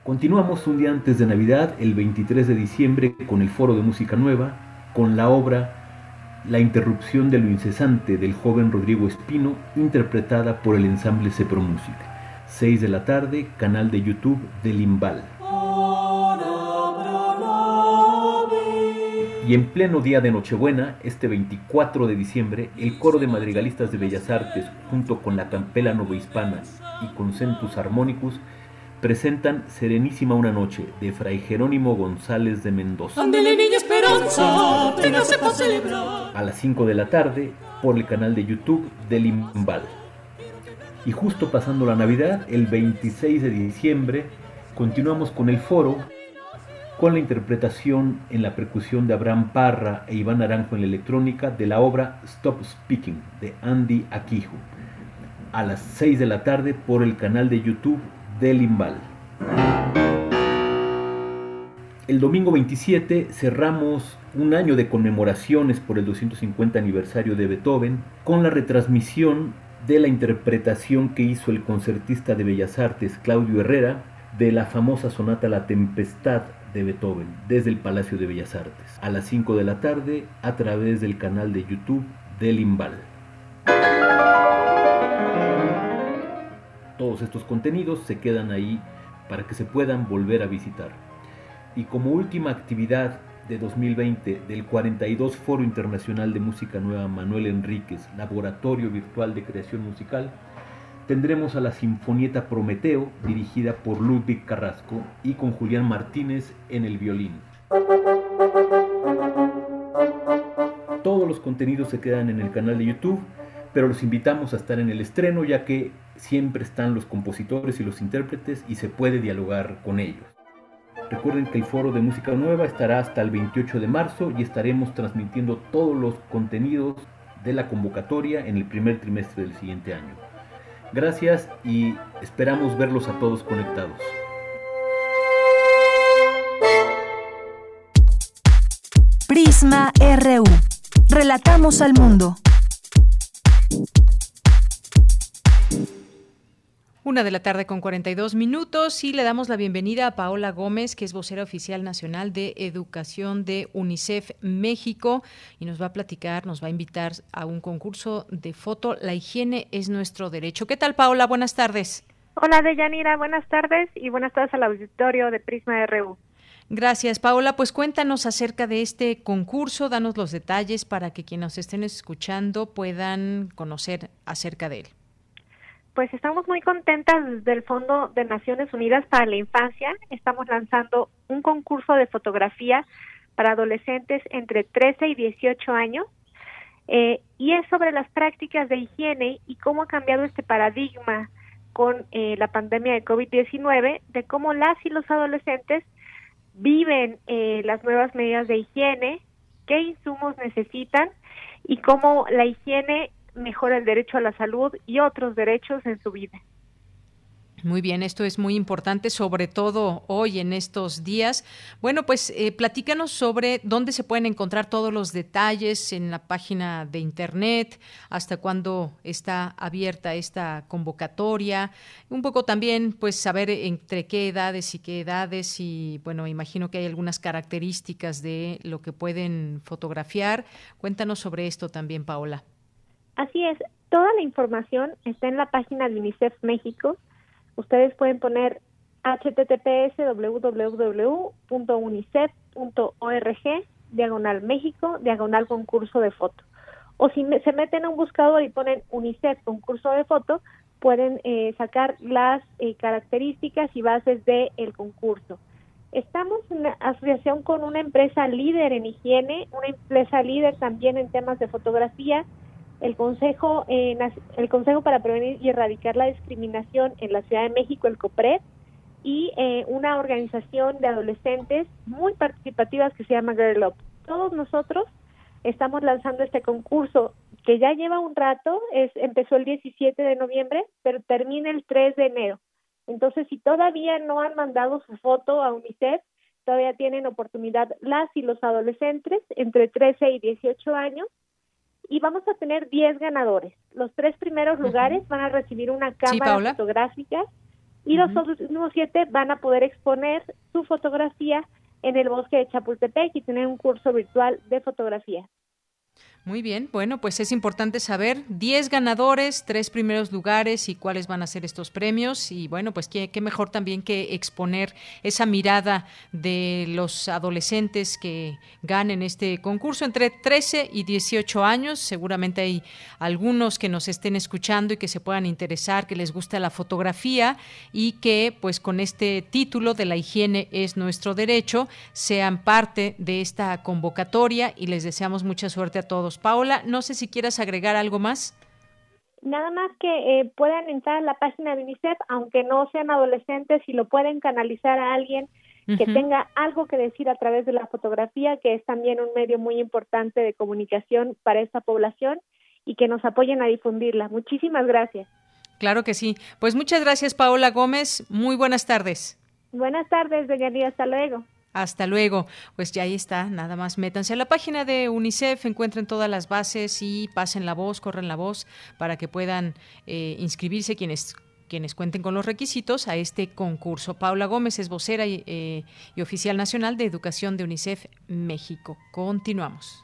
Continuamos un día antes de Navidad, el 23 de diciembre, con el Foro de Música Nueva, con la obra La interrupción de lo incesante del joven Rodrigo Espino, interpretada por el ensamble Cepro Music. 6 de la tarde, canal de YouTube del Imbal. Y en pleno día de Nochebuena, este 24 de diciembre, el coro de madrigalistas de Bellas Artes, junto con la Campela Novohispana y con Centus Armonicus, presentan Serenísima una noche de Fray Jerónimo González de Mendoza. A las 5 de la tarde por el canal de YouTube del Imbal. Y justo pasando la Navidad, el 26 de diciembre, continuamos con el foro con la interpretación en la percusión de Abraham Parra e Iván Naranjo en la electrónica de la obra Stop Speaking de Andy Akijo. A las 6 de la tarde por el canal de YouTube del Imbal. El domingo 27 cerramos un año de conmemoraciones por el 250 aniversario de Beethoven con la retransmisión de la interpretación que hizo el concertista de Bellas Artes Claudio Herrera de la famosa sonata La Tempestad de Beethoven desde el Palacio de Bellas Artes a las 5 de la tarde a través del canal de YouTube del Imbal. Todos estos contenidos se quedan ahí para que se puedan volver a visitar. Y como última actividad de 2020 del 42 Foro Internacional de Música Nueva Manuel Enríquez, Laboratorio Virtual de Creación Musical, tendremos a la Sinfonieta Prometeo, dirigida por Ludwig Carrasco y con Julián Martínez en el violín. Todos los contenidos se quedan en el canal de YouTube, pero los invitamos a estar en el estreno ya que siempre están los compositores y los intérpretes y se puede dialogar con ellos. Recuerden que el foro de música nueva estará hasta el 28 de marzo y estaremos transmitiendo todos los contenidos de la convocatoria en el primer trimestre del siguiente año. Gracias y esperamos verlos a todos conectados. Prisma RU. Relatamos al mundo. Una de la tarde con 42 minutos y le damos la bienvenida a Paola Gómez, que es vocera oficial nacional de educación de UNICEF México y nos va a platicar, nos va a invitar a un concurso de foto. La higiene es nuestro derecho. ¿Qué tal, Paola? Buenas tardes. Hola, Deyanira. Buenas tardes y buenas tardes al auditorio de Prisma RU. Gracias, Paola. Pues cuéntanos acerca de este concurso, danos los detalles para que quienes nos estén escuchando puedan conocer acerca de él pues estamos muy contentas desde el Fondo de Naciones Unidas para la Infancia. Estamos lanzando un concurso de fotografía para adolescentes entre 13 y 18 años eh, y es sobre las prácticas de higiene y cómo ha cambiado este paradigma con eh, la pandemia de COVID-19, de cómo las y los adolescentes viven eh, las nuevas medidas de higiene, qué insumos necesitan y cómo la higiene mejora el derecho a la salud y otros derechos en su vida. Muy bien, esto es muy importante, sobre todo hoy en estos días. Bueno, pues eh, platícanos sobre dónde se pueden encontrar todos los detalles en la página de Internet, hasta cuándo está abierta esta convocatoria, un poco también, pues, saber entre qué edades y qué edades, y bueno, imagino que hay algunas características de lo que pueden fotografiar. Cuéntanos sobre esto también, Paola. Así es, toda la información está en la página de UNICEF México ustedes pueden poner https www.unicef.org diagonal México diagonal concurso de foto o si se meten a un buscador y ponen UNICEF concurso de foto pueden eh, sacar las eh, características y bases del el concurso. Estamos en asociación con una empresa líder en higiene, una empresa líder también en temas de fotografía el Consejo, eh, el Consejo para Prevenir y Erradicar la Discriminación en la Ciudad de México, el COPRED, y eh, una organización de adolescentes muy participativas que se llama Girl Up. Todos nosotros estamos lanzando este concurso que ya lleva un rato, es, empezó el 17 de noviembre, pero termina el 3 de enero. Entonces, si todavía no han mandado su foto a UNICEF, todavía tienen oportunidad las y los adolescentes entre 13 y 18 años y vamos a tener 10 ganadores. Los tres primeros lugares van a recibir una cámara fotográfica y los otros siete van a poder exponer su fotografía en el bosque de Chapultepec y tener un curso virtual de fotografía. Muy bien, bueno, pues es importante saber 10 ganadores, tres primeros lugares y cuáles van a ser estos premios. Y bueno, pues qué, mejor también que exponer esa mirada de los adolescentes que ganen este concurso entre 13 y 18 años. Seguramente hay algunos que nos estén escuchando y que se puedan interesar, que les gusta la fotografía y que pues con este título de la higiene es nuestro derecho sean parte de esta convocatoria y les deseamos mucha suerte a todos Paola, no sé si quieras agregar algo más. Nada más que eh, puedan entrar a la página de UNICEF, aunque no sean adolescentes, y lo pueden canalizar a alguien que tenga algo que decir a través de la fotografía, que es también un medio muy importante de comunicación para esta población y que nos apoyen a difundirla. Muchísimas gracias. Claro que sí. Pues muchas gracias, Paola Gómez. Muy buenas tardes. Buenas tardes, Lía. Hasta luego. Hasta luego. Pues ya ahí está, nada más métanse a la página de UNICEF, encuentren todas las bases y pasen la voz, corren la voz para que puedan eh, inscribirse quienes quienes cuenten con los requisitos a este concurso. Paula Gómez es vocera y, eh, y oficial nacional de educación de UNICEF México. Continuamos.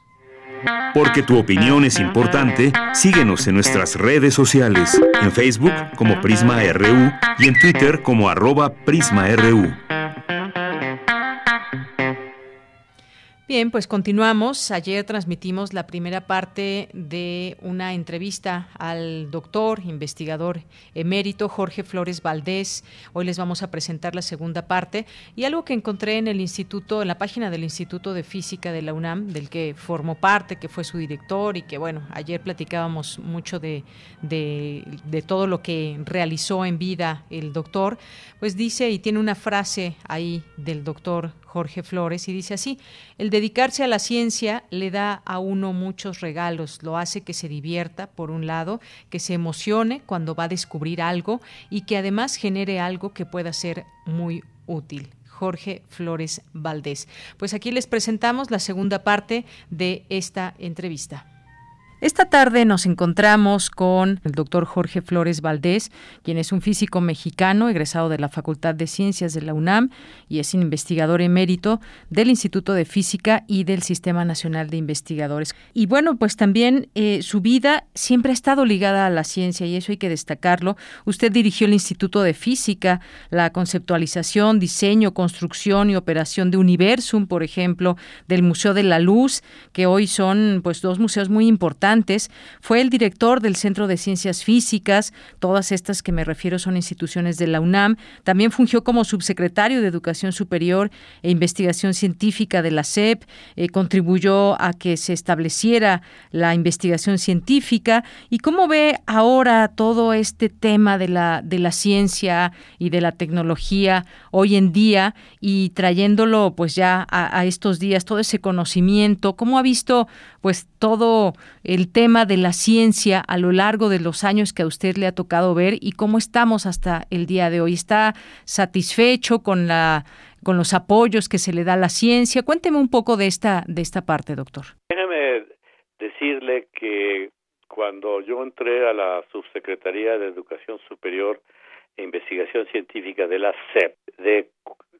Porque tu opinión es importante, síguenos en nuestras redes sociales, en Facebook como Prisma RU y en Twitter como arroba PrismaRU. Bien, pues continuamos. Ayer transmitimos la primera parte de una entrevista al doctor, investigador emérito Jorge Flores Valdés. Hoy les vamos a presentar la segunda parte y algo que encontré en el instituto, en la página del Instituto de Física de la UNAM, del que formó parte, que fue su director y que bueno, ayer platicábamos mucho de, de, de todo lo que realizó en vida el doctor, pues dice y tiene una frase ahí del doctor Jorge Flores y dice así, el dedicarse a la ciencia le da a uno muchos regalos, lo hace que se divierta, por un lado, que se emocione cuando va a descubrir algo y que además genere algo que pueda ser muy útil. Jorge Flores Valdés. Pues aquí les presentamos la segunda parte de esta entrevista. Esta tarde nos encontramos con el doctor Jorge Flores Valdés, quien es un físico mexicano egresado de la Facultad de Ciencias de la UNAM y es investigador emérito del Instituto de Física y del Sistema Nacional de Investigadores. Y bueno, pues también eh, su vida siempre ha estado ligada a la ciencia y eso hay que destacarlo. Usted dirigió el Instituto de Física, la conceptualización, diseño, construcción y operación de Universum, por ejemplo, del Museo de la Luz, que hoy son pues dos museos muy importantes importantes. Fue el director del Centro de Ciencias Físicas, todas estas que me refiero son instituciones de la UNAM. También fungió como subsecretario de Educación Superior e Investigación Científica de la SEP, eh, contribuyó a que se estableciera la investigación científica. ¿Y cómo ve ahora todo este tema de la, de la ciencia y de la tecnología hoy en día y trayéndolo pues ya a, a estos días, todo ese conocimiento? ¿Cómo ha visto pues todo el tema de la ciencia a lo largo de los años que a usted le ha tocado ver y cómo estamos hasta el día de hoy? ¿Está satisfecho con la los apoyos que se le da a la ciencia? Cuénteme un poco de esta de esta parte, doctor. Déjeme decirle que cuando yo entré a la Subsecretaría de Educación Superior e Investigación Científica de la SEP, de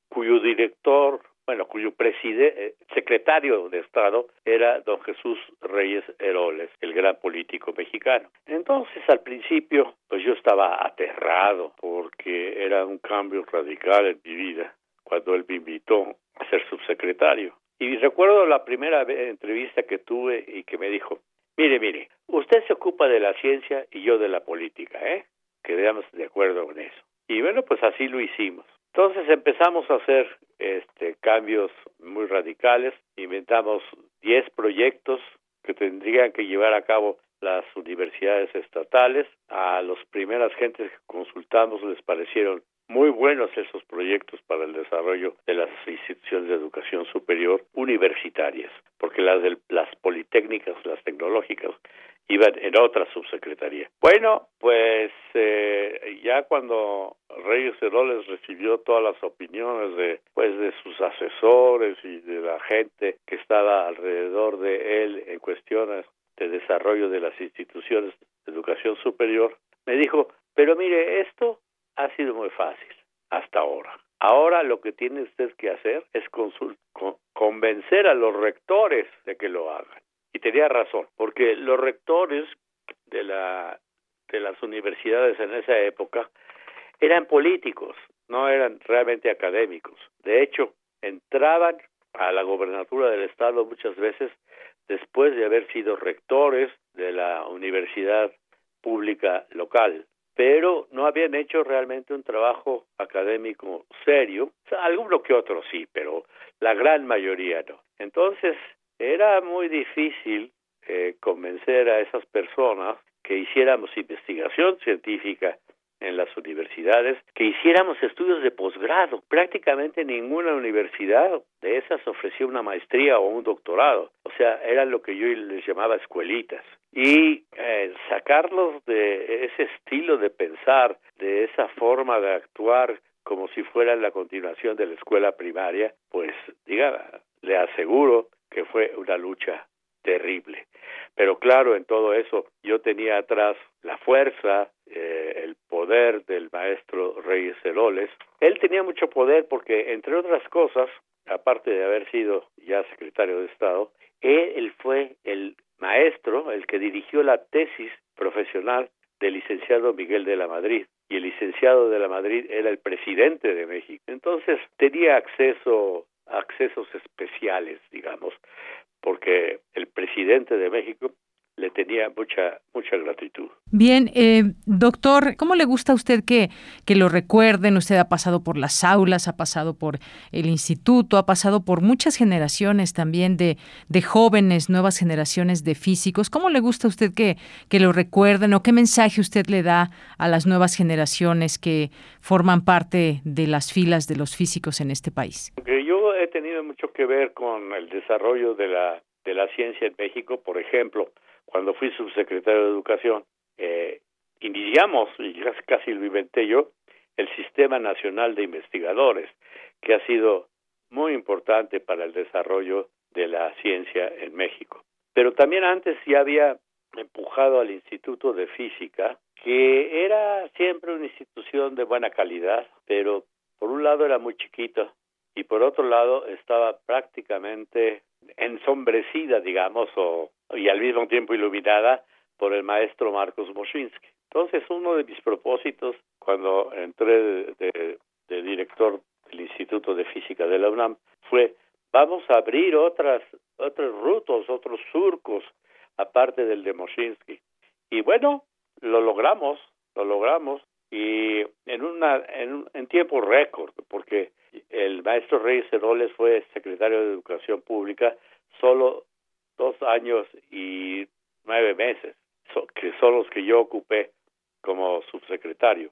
cuyo director bueno, cuyo presidente, eh, secretario de Estado era don Jesús Reyes Heroles, el gran político mexicano. Entonces, al principio, pues yo estaba aterrado porque era un cambio radical en mi vida cuando él me invitó a ser subsecretario. Y recuerdo la primera entrevista que tuve y que me dijo, mire, mire, usted se ocupa de la ciencia y yo de la política, ¿eh? Quedamos de acuerdo con eso. Y bueno, pues así lo hicimos. Entonces empezamos a hacer este, cambios muy radicales, inventamos 10 proyectos que tendrían que llevar a cabo las universidades estatales. A las primeras gentes que consultamos les parecieron muy buenos esos proyectos para el desarrollo de las instituciones de educación superior universitarias, porque las, de, las politécnicas, las tecnológicas, iban en otra subsecretaría. Bueno, pues eh, ya cuando Reyes Heroles recibió todas las opiniones de pues de sus asesores y de la gente que estaba alrededor de él en cuestiones de desarrollo de las instituciones de educación superior, me dijo, pero mire, esto ha sido muy fácil hasta ahora. Ahora lo que tiene usted que hacer es convencer a los rectores de que lo hagan. Y tenía razón, porque los rectores de, la, de las universidades en esa época eran políticos, no eran realmente académicos. De hecho, entraban a la gobernatura del Estado muchas veces después de haber sido rectores de la universidad pública local, pero no habían hecho realmente un trabajo académico serio, alguno que otro sí, pero la gran mayoría no. Entonces, era muy difícil eh, convencer a esas personas que hiciéramos investigación científica en las universidades, que hiciéramos estudios de posgrado. Prácticamente ninguna universidad de esas ofrecía una maestría o un doctorado. O sea, eran lo que yo les llamaba escuelitas. Y eh, sacarlos de ese estilo de pensar, de esa forma de actuar como si fuera la continuación de la escuela primaria, pues diga, le aseguro que fue una lucha terrible. Pero claro, en todo eso yo tenía atrás la fuerza, eh, el poder del maestro Reyes Heroles. Él tenía mucho poder porque, entre otras cosas, aparte de haber sido ya secretario de Estado, él fue el maestro, el que dirigió la tesis profesional del licenciado Miguel de la Madrid. Y el licenciado de la Madrid era el presidente de México. Entonces tenía acceso accesos especiales, digamos, porque el presidente de México le tenía mucha mucha gratitud. Bien, eh, doctor, ¿cómo le gusta a usted que, que lo recuerden? Usted ha pasado por las aulas, ha pasado por el instituto, ha pasado por muchas generaciones también de, de jóvenes, nuevas generaciones de físicos. ¿Cómo le gusta a usted que, que lo recuerden o qué mensaje usted le da a las nuevas generaciones que forman parte de las filas de los físicos en este país? Yo he tenido mucho que ver con el desarrollo de la, de la ciencia en México, por ejemplo, cuando fui subsecretario de Educación, eh, iniciamos, y casi lo inventé yo, el Sistema Nacional de Investigadores, que ha sido muy importante para el desarrollo de la ciencia en México. Pero también antes ya había empujado al Instituto de Física, que era siempre una institución de buena calidad, pero por un lado era muy chiquito y por otro lado estaba prácticamente ensombrecida, digamos, o y al mismo tiempo iluminada por el maestro Marcos Moschinsky. Entonces, uno de mis propósitos cuando entré de, director del Instituto de Física de la UNAM fue vamos a abrir otras otros rutos, otros surcos aparte del de Moshinsky. Y bueno, lo logramos, lo logramos y en una en, en tiempo récord, porque el maestro Reyes Heroles fue secretario de Educación Pública solo dos años y nueve meses, que son los que yo ocupé como subsecretario.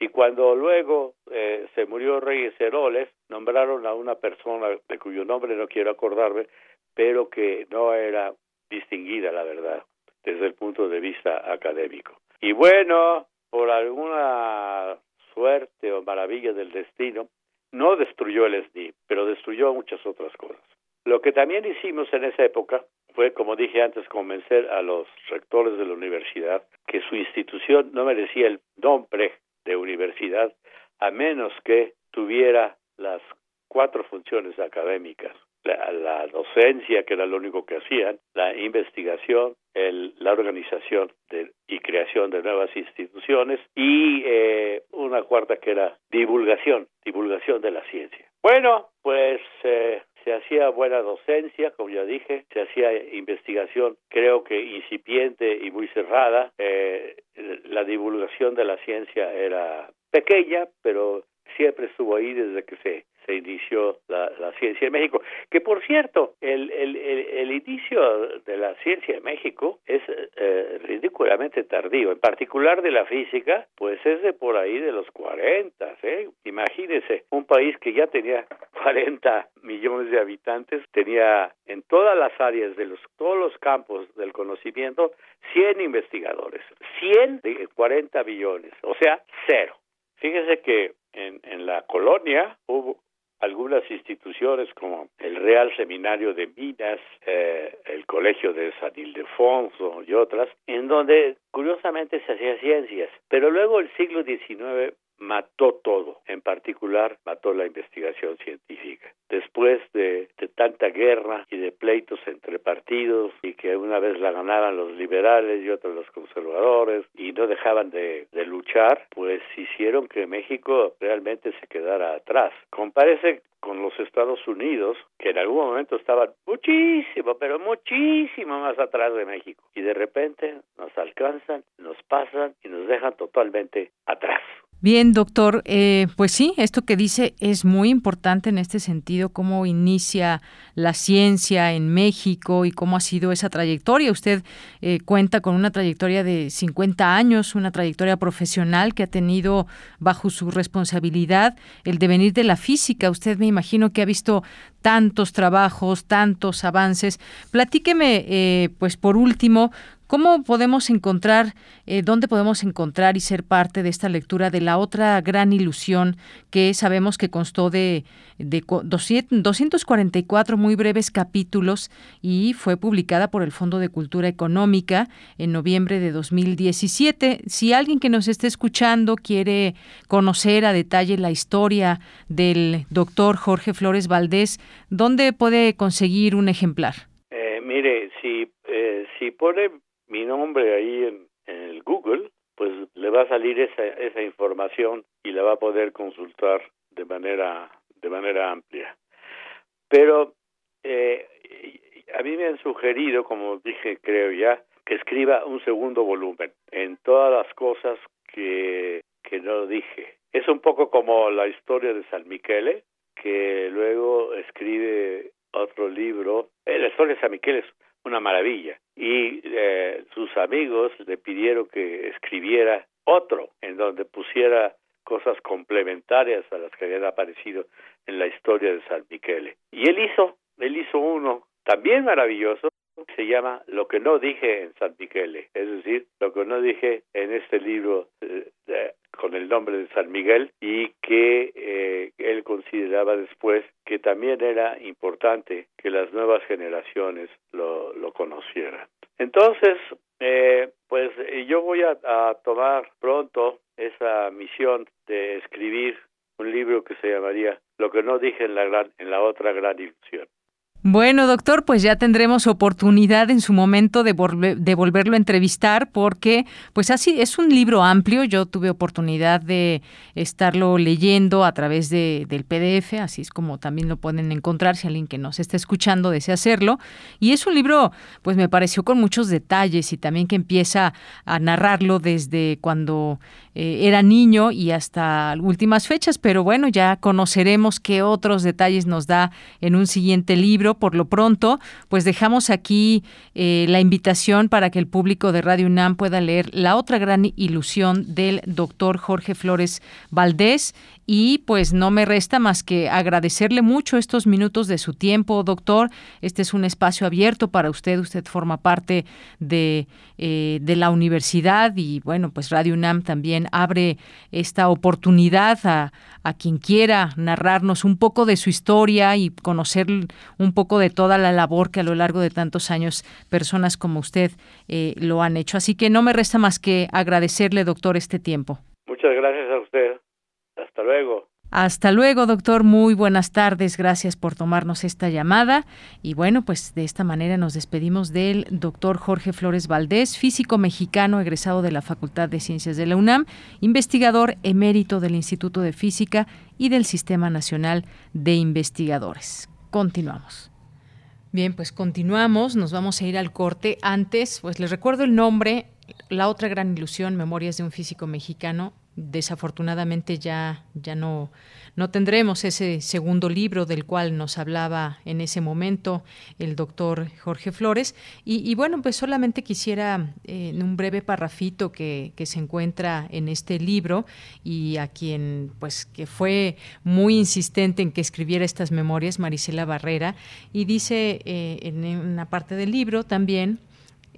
Y cuando luego eh, se murió Reyes Heroles, nombraron a una persona de cuyo nombre no quiero acordarme, pero que no era distinguida, la verdad, desde el punto de vista académico. Y bueno, por alguna suerte o maravilla del destino, no destruyó el SNI, pero destruyó muchas otras cosas. Lo que también hicimos en esa época fue, como dije antes, convencer a los rectores de la universidad que su institución no merecía el nombre de universidad a menos que tuviera las cuatro funciones académicas. La, docencia, que era lo único que hacían, la investigación, el, la organización de, y creación de nuevas instituciones y eh, una cuarta que era divulgación, divulgación de la ciencia. Bueno, pues eh, se hacía buena docencia, como ya dije, se hacía investigación, creo que incipiente y muy cerrada. Eh, la divulgación de la ciencia era pequeña, pero siempre estuvo ahí desde que se se inició la, ciencia en México. Que por cierto, el, el, el, inicio de la ciencia en México es eh, ridículamente tardío, en particular de la física, pues es de por ahí de los 40, ¿eh? Imagínense, un país que ya tenía 40 millones de habitantes, tenía en todas las áreas de los, todos los campos del conocimiento 100 investigadores, 100 de 40 millones, o sea, cero. Fíjese que en, en la colonia hubo algunas instituciones como el Real Seminario de Minas, eh, el Colegio de San Ildefonso y otras, en donde curiosamente se hacía ciencias. Pero luego el siglo XIX mató todo, en particular mató la investigación científica. Después de, tanta guerra y de pleitos entre partidos y que una vez la ganaban los liberales y otros los conservadores y no dejaban de, luchar, pues hicieron que México realmente se quedara atrás. Compárese con los Estados Unidos, que en algún momento estaban muchísimo, pero muchísimo más atrás de México. Y de repente nos alcanzan, nos pasan y nos dejan totalmente atrás. Bien, doctor, eh, pues sí, esto que dice es muy importante en este sentido, cómo inicia la ciencia en México y cómo ha sido esa trayectoria. Usted eh, cuenta con una trayectoria de 50 años, una trayectoria profesional que ha tenido bajo su responsabilidad el devenir de la física. Usted me imagino que ha visto tantos trabajos, tantos avances. Platíqueme, eh, pues por último, ¿Cómo podemos encontrar, eh, dónde podemos encontrar y ser parte de esta lectura de la otra gran ilusión que sabemos que constó de, de 244 muy breves capítulos y fue publicada por el Fondo de Cultura Económica en noviembre de 2017? Si alguien que nos esté escuchando quiere conocer a detalle la historia del doctor Jorge Flores Valdés, ¿dónde puede conseguir un ejemplar? Eh, mire, si, eh, si pone mi nombre ahí en, el Google, pues le va a salir esa, esa información y la va a poder consultar de manera, de manera amplia. Pero eh, a mí me han sugerido, como dije, creo ya, que escriba un segundo volumen en todas las cosas que, que no dije. Es un poco como la historia de San Michele, que luego escribe otro libro. Eh, la historia de San Michele es una maravilla. Y eh, sus amigos le pidieron que escribiera otro en donde pusiera cosas complementarias a las que habían aparecido en la historia de San Michele. Y él hizo, él hizo uno también maravilloso, se llama Lo que no dije en San Michele, es decir, lo que no dije en este libro eh, con el nombre de San Miguel y que eh, él consideraba después que también era importante que las nuevas generaciones lo, conocieran. Entonces, eh, pues yo voy a, a tomar pronto esa misión de escribir un libro que se llamaría Lo que no dije en la gran, en la otra gran ilusión. Bueno, doctor, pues ya tendremos oportunidad en su momento de, de, volverlo a entrevistar porque pues así es un libro amplio. Yo tuve oportunidad de estarlo leyendo a través de, del PDF, así es como también lo pueden encontrar si alguien que nos está escuchando desea hacerlo. Y es un libro, pues me pareció con muchos detalles y también que empieza a narrarlo desde cuando eh, era niño y hasta últimas fechas, pero bueno, ya conoceremos qué otros detalles nos da en un siguiente libro. Por lo pronto, pues dejamos aquí eh, la invitación para que el público de Radio UNAM pueda leer La otra gran ilusión del doctor Jorge Flores Valdés y pues no me resta más que agradecerle mucho estos minutos de su tiempo, doctor. Este es un espacio abierto para usted. Usted forma parte de, eh, de la universidad y bueno, pues Radio UNAM también abre esta oportunidad a, a quien quiera narrarnos un poco de su historia y conocer un poco de toda la labor que a lo largo de tantos años personas como usted eh, lo han hecho. Así que no me resta más que agradecerle, doctor, este tiempo. Muchas gracias a usted. Hasta luego. Hasta luego, doctor. Muy buenas tardes. Gracias por tomarnos esta llamada. Y bueno, pues de esta manera nos despedimos del doctor Jorge Flores Valdés, físico mexicano egresado de la Facultad de Ciencias de la UNAM, investigador emérito del Instituto de Física y del Sistema Nacional de Investigadores. Continuamos. Bien, pues continuamos. Nos vamos a ir al corte. Antes, pues les recuerdo el nombre, La otra gran ilusión, Memorias de un físico mexicano, desafortunadamente ya, ya no, no tendremos ese segundo libro del cual nos hablaba en ese momento el doctor Jorge Flores. Y, bueno, pues solamente quisiera eh, en un breve parrafito que, que, se encuentra en este libro y a quien pues que fue muy insistente en que escribiera estas memorias, Marisela Barrera, y dice eh, en una parte del libro también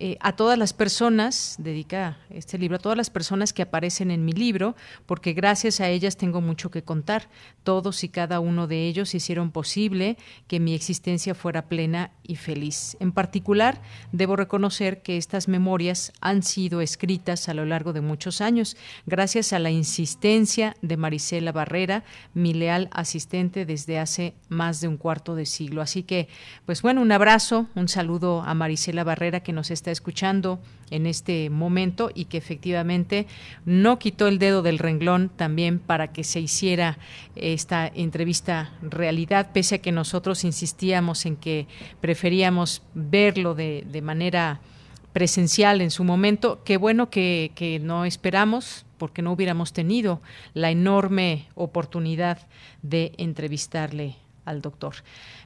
eh, a todas las personas, dedica este libro a todas las personas que aparecen en mi libro, porque gracias a ellas tengo mucho que contar. Todos y cada uno de ellos hicieron posible que mi existencia fuera plena y feliz. En particular, debo reconocer que estas memorias han sido escritas a lo largo de muchos años, gracias a la insistencia de Marisela Barrera, mi leal asistente desde hace más de un cuarto de siglo. Así que, pues bueno, un abrazo, un saludo a Marisela Barrera que nos está escuchando en este momento y que efectivamente no quitó el dedo del renglón también para que se hiciera esta entrevista realidad, pese a que nosotros insistíamos en que preferíamos verlo de, manera presencial en su momento. Qué bueno que, no esperamos porque no hubiéramos tenido la enorme oportunidad de entrevistarle al doctor.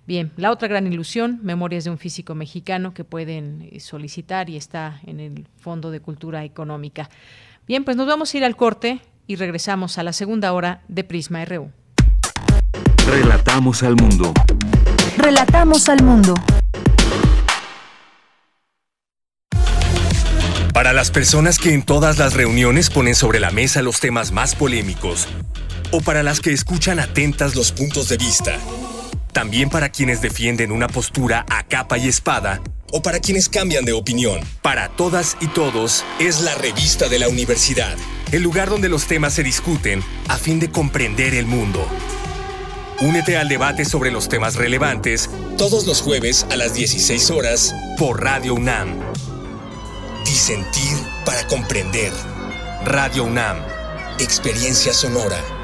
Bien, la otra gran ilusión, Memorias de un físico mexicano que pueden eh, solicitar y está en el Fondo de Cultura Económica. Bien, pues nos vamos a ir al corte y regresamos a la segunda hora de Prisma RU. Relatamos al mundo. Relatamos al mundo. Para las personas que en todas las reuniones ponen sobre la mesa los temas más polémicos, o para las que escuchan atentas los puntos de vista, también para quienes defienden una postura a capa y espada o para quienes cambian de opinión. Para todas y todos es la revista de la universidad, el lugar donde los temas se discuten a fin de comprender el mundo. Únete al debate sobre los temas relevantes todos los jueves a las 16 horas por Radio UNAM. Disentir para comprender. Radio UNAM. Experiencia sonora.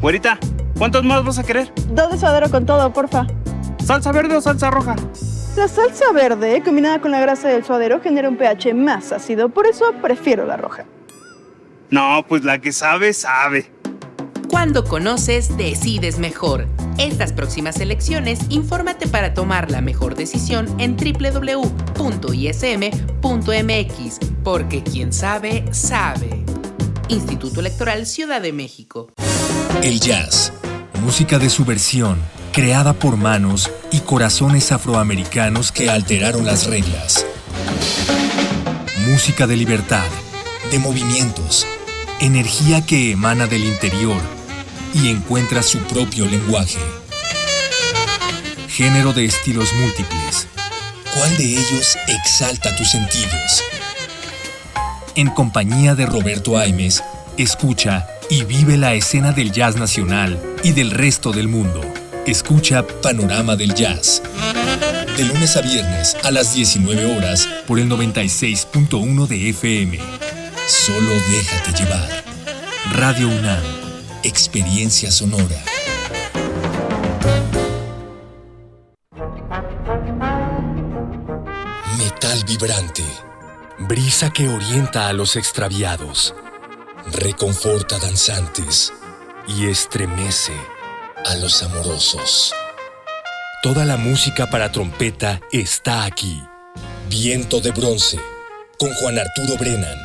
Güerita, ¿cuántos más vas a querer? Dos de suadero con todo, porfa. ¿Salsa verde o salsa roja? La salsa verde, combinada con la grasa del suadero, genera un pH más ácido, por eso prefiero la roja. No, pues la que sabe, sabe. Cuando conoces, decides mejor. Estas próximas elecciones, infórmate para tomar la mejor decisión en www.ism.mx, porque quien sabe, sabe. Instituto Electoral Ciudad de México. El jazz, música de subversión, creada por manos y corazones afroamericanos que alteraron las reglas. Música de libertad, de movimientos, energía que emana del interior y encuentra su propio lenguaje. Género de estilos múltiples. ¿Cuál de ellos exalta tus sentidos? En compañía de Roberto Aimes, escucha y vive la escena del jazz nacional y del resto del mundo. Escucha Panorama del Jazz. De lunes a viernes a las 19 horas por el 96.1 de FM. Solo déjate llevar. Radio UNAM. Experiencia sonora. Metal vibrante. Brisa que orienta a los extraviados. Reconforta danzantes y estremece a los amorosos. Toda la música para trompeta está aquí. Viento de bronce, con Juan Arturo Brennan.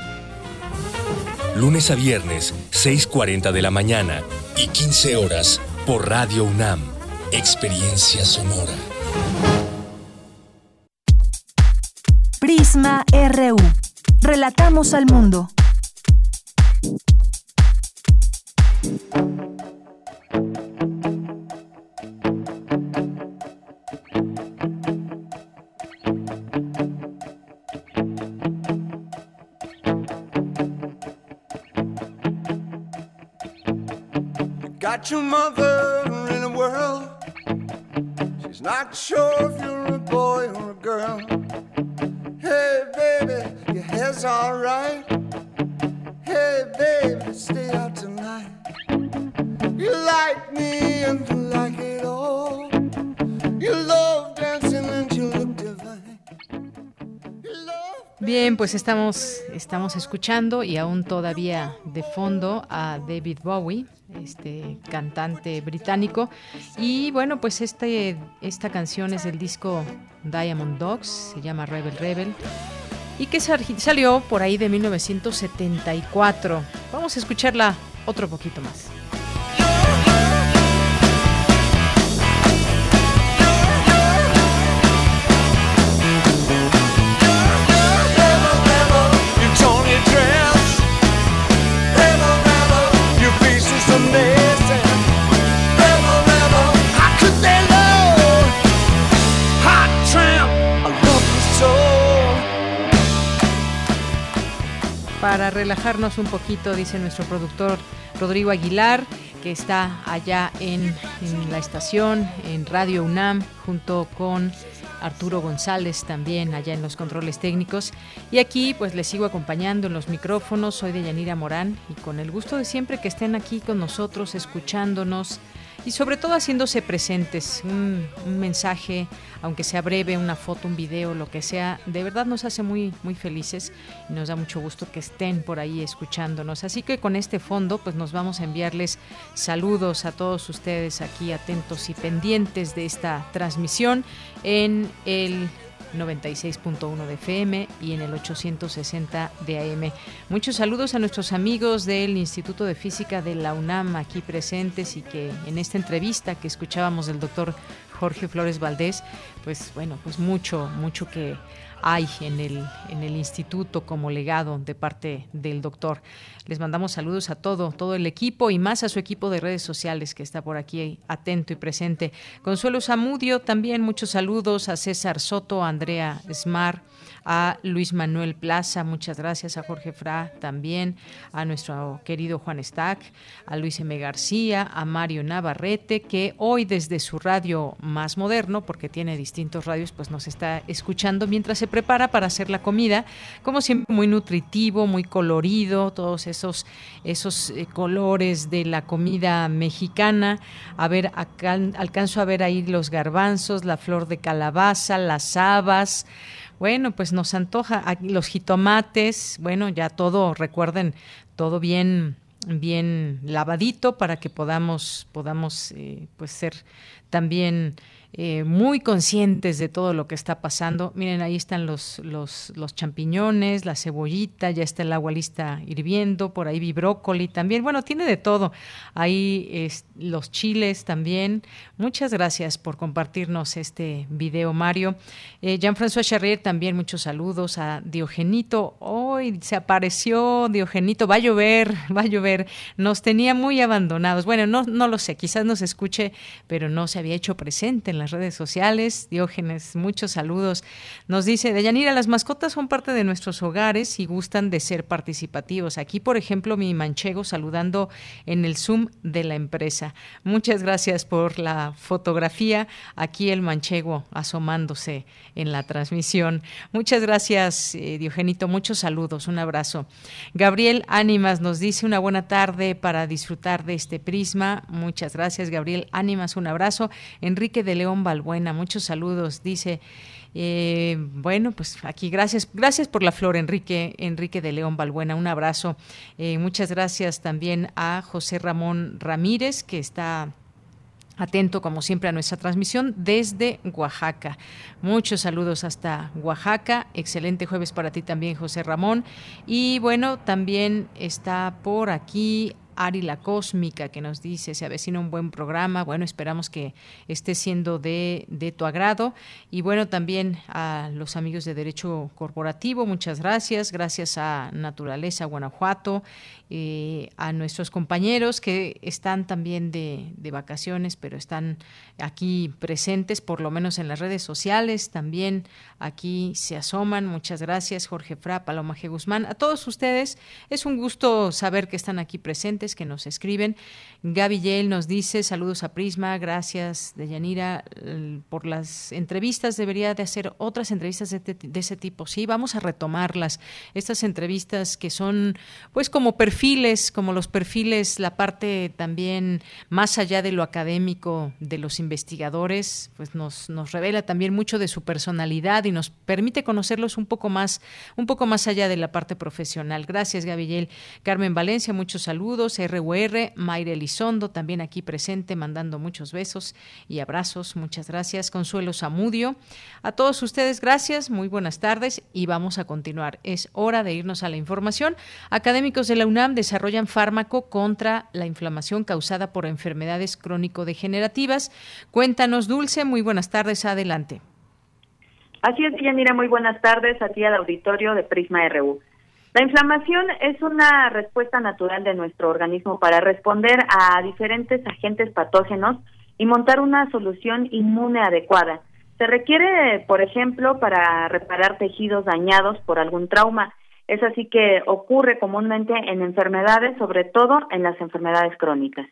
Lunes a viernes, 6.40 de la mañana y 15 horas por Radio UNAM. Experiencia sonora. Prisma RU. Relatamos al mundo. Got your mother in a world. She's not sure if you're a boy or a girl. Hey, baby, your hair's alright. Hey, baby, stay out tonight. You like me and you like it all. You love dancing and you look divine. Bien, pues estamos, estamos escuchando y aún todavía de fondo a David Bowie, este cantante británico. Y bueno, pues este, esta canción es del disco Diamond Dogs, se llama Rebel Rebel, y que salió por ahí de 1974. Vamos a escucharla otro poquito más. Para relajarnos un poquito, dice nuestro productor Rodrigo Aguilar, que está allá en, la estación, en Radio UNAM, junto con Arturo González también allá en los controles técnicos. Y aquí pues les sigo acompañando en los micrófonos, soy de Yanira Morán y con el gusto de siempre que estén aquí con nosotros, escuchándonos y sobre todo haciéndose presentes. Un, mensaje, aunque sea breve, una foto, un video, lo que sea, de verdad nos hace muy, muy felices y nos da mucho gusto que estén por ahí escuchándonos. Así que con este fondo, pues nos vamos a enviarles saludos a todos ustedes aquí atentos y pendientes de esta transmisión en el 96.1 de FM y en el 860 de AM. Muchos saludos a nuestros amigos del Instituto de Física de la UNAM aquí presentes y que en esta entrevista que escuchábamos del doctor Jorge Flores Valdés, pues bueno, pues mucho, mucho que hay en el, en el instituto como legado de parte del doctor. Les mandamos saludos a todo, todo el equipo y más a su equipo de redes sociales que está por aquí atento y presente. Consuelo Zamudio, también muchos saludos a César Soto, a Andrea Smar, a Luis Manuel Plaza, muchas gracias a Jorge Fra también, a nuestro querido Juan Stack, a Luis M. García, a Mario Navarrete, que hoy desde su radio más moderno, porque tiene distintos radios, pues nos está escuchando mientras se prepara para hacer la comida, como siempre muy nutritivo, muy colorido, todos esos, esos eh, colores de la comida mexicana. A ver, acá alcanzo a ver ahí los garbanzos, la flor de calabaza, las habas. Bueno, pues nos antoja. Los jitomates, bueno, ya todo, recuerden, todo bien bien lavadito para que podamos podamos eh, pues ser también eh, muy conscientes de todo lo que está pasando. Miren, ahí están los, los, champiñones, la cebollita, ya está el agua lista hirviendo, por ahí vi brócoli también. Bueno, tiene de todo. Ahí es, los chiles también. Muchas gracias por compartirnos este video, Mario. Eh, Jean-François Charrier también, muchos saludos a Diogenito. Hoy se apareció Diogenito, va a llover, (laughs) va a llover. Nos tenía muy abandonados. Bueno, no, no lo sé, quizás nos escuche, pero no se había hecho presente en la redes sociales. Diógenes, muchos saludos. Nos dice, Deyanira, las mascotas son parte de nuestros hogares y gustan de ser participativos. Aquí, por ejemplo, mi manchego saludando en el Zoom de la empresa. Muchas gracias por la fotografía. Aquí el manchego asomándose en la transmisión. Muchas gracias, eh, Diogenito. Muchos saludos. Un abrazo. Gabriel Ánimas nos dice una buena tarde para disfrutar de este prisma. Muchas gracias, Gabriel Ánimas. Un abrazo. Enrique de León Balbuena, muchos saludos. Dice, eh, bueno, pues aquí gracias, gracias por la flor, Enrique, Enrique de León Balbuena, un abrazo. Eh, muchas gracias también a José Ramón Ramírez, que está atento como siempre a nuestra transmisión desde Oaxaca. Muchos saludos hasta Oaxaca. Excelente jueves para ti también, José Ramón. Y bueno, también está por aquí Ari la Cósmica, que nos dice, se avecina un buen programa. Bueno, esperamos que esté siendo de, de, tu agrado. Y bueno, también a los amigos de Derecho Corporativo, muchas gracias. Gracias a Naturaleza Guanajuato, eh, a nuestros compañeros que están también de, vacaciones, pero están aquí presentes, por lo menos en las redes sociales. También aquí se asoman. Muchas gracias, Jorge Fra, Paloma G. Guzmán. A todos ustedes, es un gusto saber que están aquí presentes que nos escriben. Gaby Yale nos dice, saludos a Prisma, gracias Deyanira por las entrevistas. Debería de hacer otras entrevistas de, de, ese tipo. Sí, vamos a retomarlas. Estas entrevistas que son pues como perfiles, como los perfiles, la parte también más allá de lo académico de los investigadores, pues nos, nos revela también mucho de su personalidad y nos permite conocerlos un poco más, un poco más allá de la parte profesional. Gracias, Gabriel. Carmen Valencia, muchos saludos. RUR, Mayre Elizondo, también aquí presente, mandando muchos besos y abrazos. Muchas gracias. Consuelo Zamudio. A todos ustedes, gracias. Muy buenas tardes y vamos a continuar. Es hora de irnos a la información. Académicos de la UNAM desarrollan fármaco contra la inflamación causada por enfermedades crónico-degenerativas. Cuéntanos, Dulce. Muy buenas tardes. Adelante. Así es, Yanira. Muy buenas tardes a ti al auditorio de Prisma RU. La inflamación es una respuesta natural de nuestro organismo para responder a diferentes agentes patógenos y montar una solución inmune adecuada. Se requiere, por ejemplo, para reparar tejidos dañados por algún trauma. Es así que ocurre comúnmente en enfermedades, sobre todo en las enfermedades crónicas.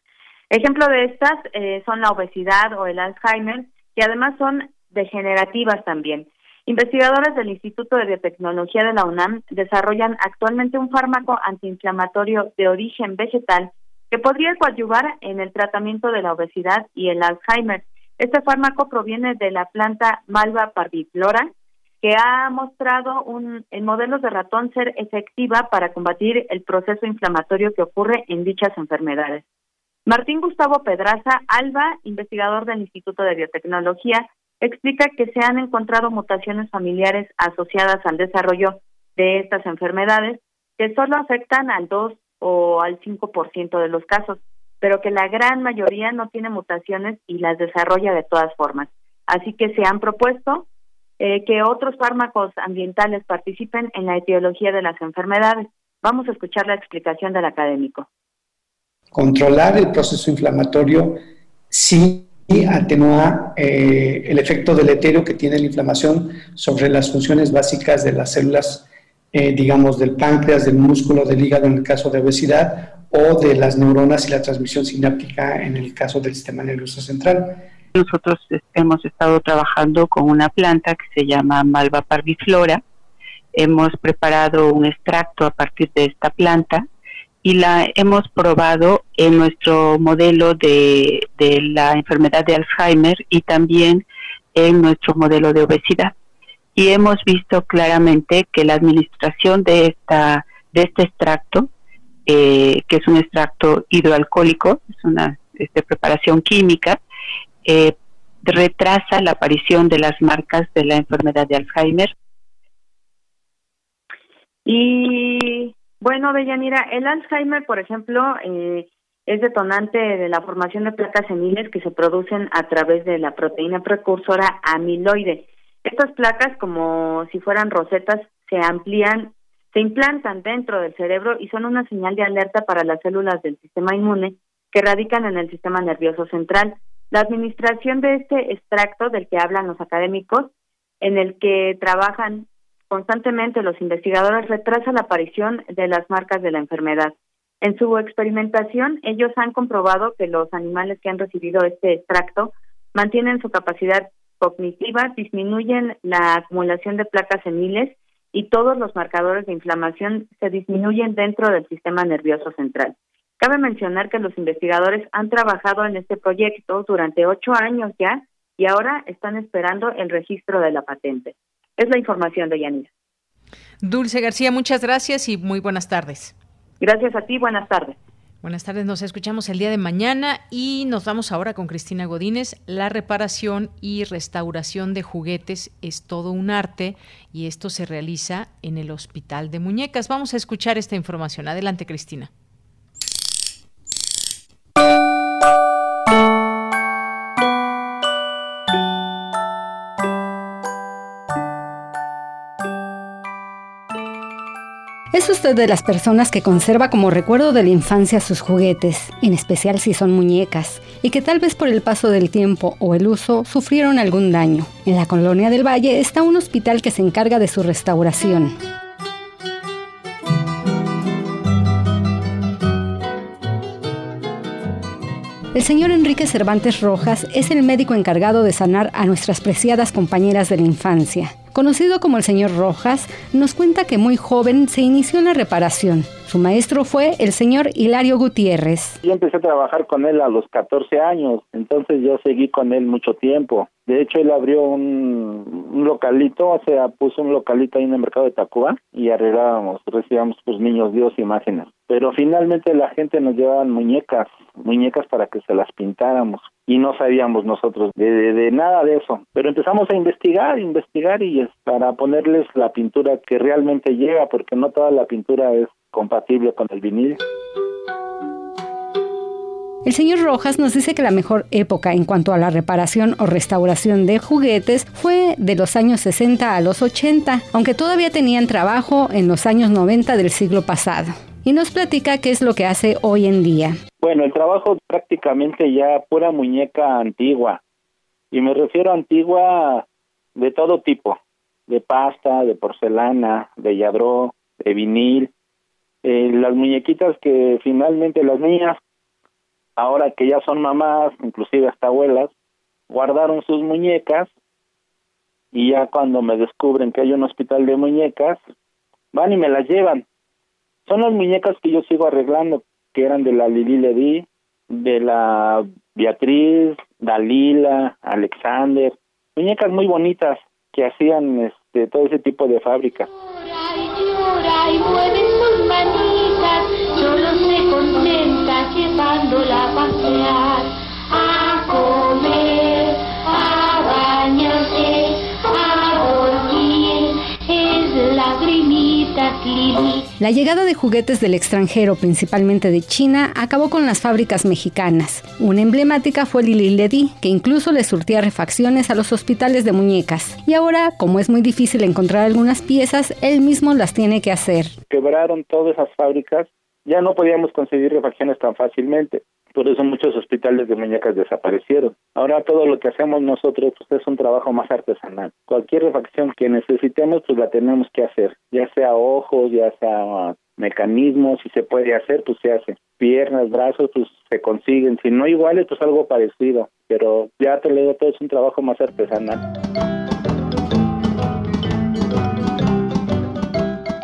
Ejemplo de estas eh, son la obesidad o el Alzheimer, que además son degenerativas también. Investigadores del Instituto de Biotecnología de la UNAM desarrollan actualmente un fármaco antiinflamatorio de origen vegetal que podría coadyuvar en el tratamiento de la obesidad y el Alzheimer. Este fármaco proviene de la planta Malva parviflora, que ha mostrado un, en modelos de ratón ser efectiva para combatir el proceso inflamatorio que ocurre en dichas enfermedades. Martín Gustavo Pedraza Alba, investigador del Instituto de Biotecnología, explica que se han encontrado mutaciones familiares asociadas al desarrollo de estas enfermedades que solo afectan al 2 o al 5% de los casos, pero que la gran mayoría no tiene mutaciones y las desarrolla de todas formas. Así que se han propuesto eh, que otros fármacos ambientales participen en la etiología de las enfermedades. Vamos a escuchar la explicación del académico. Controlar el proceso inflamatorio sí atenúa eh, el efecto deleterio que tiene la inflamación sobre las funciones básicas de las células, eh, digamos, del páncreas, del músculo, del hígado en el caso de obesidad o de las neuronas y la transmisión sináptica en el caso del sistema nervioso central. Nosotros hemos estado trabajando con una planta que se llama Malva parviflora. Hemos preparado un extracto a partir de esta planta y la hemos probado en nuestro modelo de, la enfermedad de Alzheimer y también en nuestro modelo de obesidad. Y hemos visto claramente que la administración de, esta, de este extracto, eh, que es un extracto hidroalcohólico, es una este, preparación química, eh, retrasa la aparición de las marcas de la enfermedad de Alzheimer. Y bueno, Deyanira, el Alzheimer, por ejemplo, eh, es detonante de la formación de placas seniles que se producen a través de la proteína precursora amiloide. Estas placas, como si fueran rosetas, se amplían, se implantan dentro del cerebro y son una señal de alerta para las células del sistema inmune que radican en el sistema nervioso central. La administración de este extracto del que hablan los académicos, en el que trabajan constantemente los investigadores, retrasa la aparición de las marcas de la enfermedad. En su experimentación, ellos han comprobado que los animales que han recibido este extracto mantienen su capacidad cognitiva, disminuyen la acumulación de placas seniles y todos los marcadores de inflamación se disminuyen dentro del sistema nervioso central. Cabe mencionar que los investigadores han trabajado en este proyecto durante ocho años ya y ahora están esperando el registro de la patente. Es la información de Yanira. Dulce García, muchas gracias y muy buenas tardes. Gracias a ti, buenas tardes. Buenas tardes, nos escuchamos el día de mañana y nos vamos ahora con Cristina Godínez. La reparación y restauración de juguetes es todo un arte y esto se realiza en el Hospital de Muñecas. Vamos a escuchar esta información. Adelante, Cristina. ¿Es usted de las personas que conserva como recuerdo de la infancia sus juguetes, en especial si son muñecas, y que tal vez por el paso del tiempo o el uso sufrieron algún daño? En la colonia del Valle está un hospital que se encarga de su restauración. El señor Enrique Cervantes Rojas es el médico encargado de sanar a nuestras preciadas compañeras de la infancia. Conocido como el señor Rojas, nos cuenta que muy joven se inició en la reparación. Su maestro fue el señor Hilario Gutiérrez. Yo empecé a trabajar con él a los 14 años, entonces yo seguí con él mucho tiempo. De hecho, él abrió un, localito, o sea, puso un localito ahí en el mercado de Tacuba y arreglábamos, recibíamos pues niños Dios imágenes. Pero finalmente la gente nos llevaba muñecas, muñecas para que se las pintáramos y no sabíamos nosotros de, de, nada de eso. Pero empezamos a investigar, investigar y es para ponerles la pintura que realmente llega, porque no toda la pintura es compatible con el vinil. El señor Rojas nos dice que la mejor época en cuanto a la reparación o restauración de juguetes fue de los años 60 a los 80, aunque todavía tenían trabajo en los años 90 del siglo pasado. Y nos platica qué es lo que hace hoy en día. Bueno, el trabajo prácticamente ya pura muñeca antigua. Y me refiero a antigua de todo tipo, de pasta, de porcelana, de yadró, de vinil. Eh, las muñequitas que finalmente las niñas ahora que ya son mamás, inclusive hasta abuelas, guardaron sus muñecas y ya cuando me descubren que hay un hospital de muñecas, van y me las llevan. Son las muñecas que yo sigo arreglando, que eran de la Lili Ledi, de la Beatriz, Dalila, Alexander, muñecas muy bonitas que hacían este todo ese tipo de fábricas solo se contenta llevándola a pasear, a comer, a bañarse, La llegada de juguetes del extranjero, principalmente de China, acabó con las fábricas mexicanas. Una emblemática fue Lili Ledi, que incluso le surtía refacciones a los hospitales de muñecas. Y ahora, como es muy difícil encontrar algunas piezas, él mismo las tiene que hacer. Quebraron todas esas fábricas ya no podíamos conseguir refacciones tan fácilmente. Por eso muchos hospitales de muñecas desaparecieron. Ahora todo lo que hacemos nosotros pues, es un trabajo más artesanal. Cualquier refacción que necesitemos, pues la tenemos que hacer. Ya sea ojos, ya sea mecanismos, si se puede hacer, pues se hace. Piernas, brazos, pues se consiguen. Si no iguales, pues algo parecido. Pero ya te lo digo, todo es un trabajo más artesanal.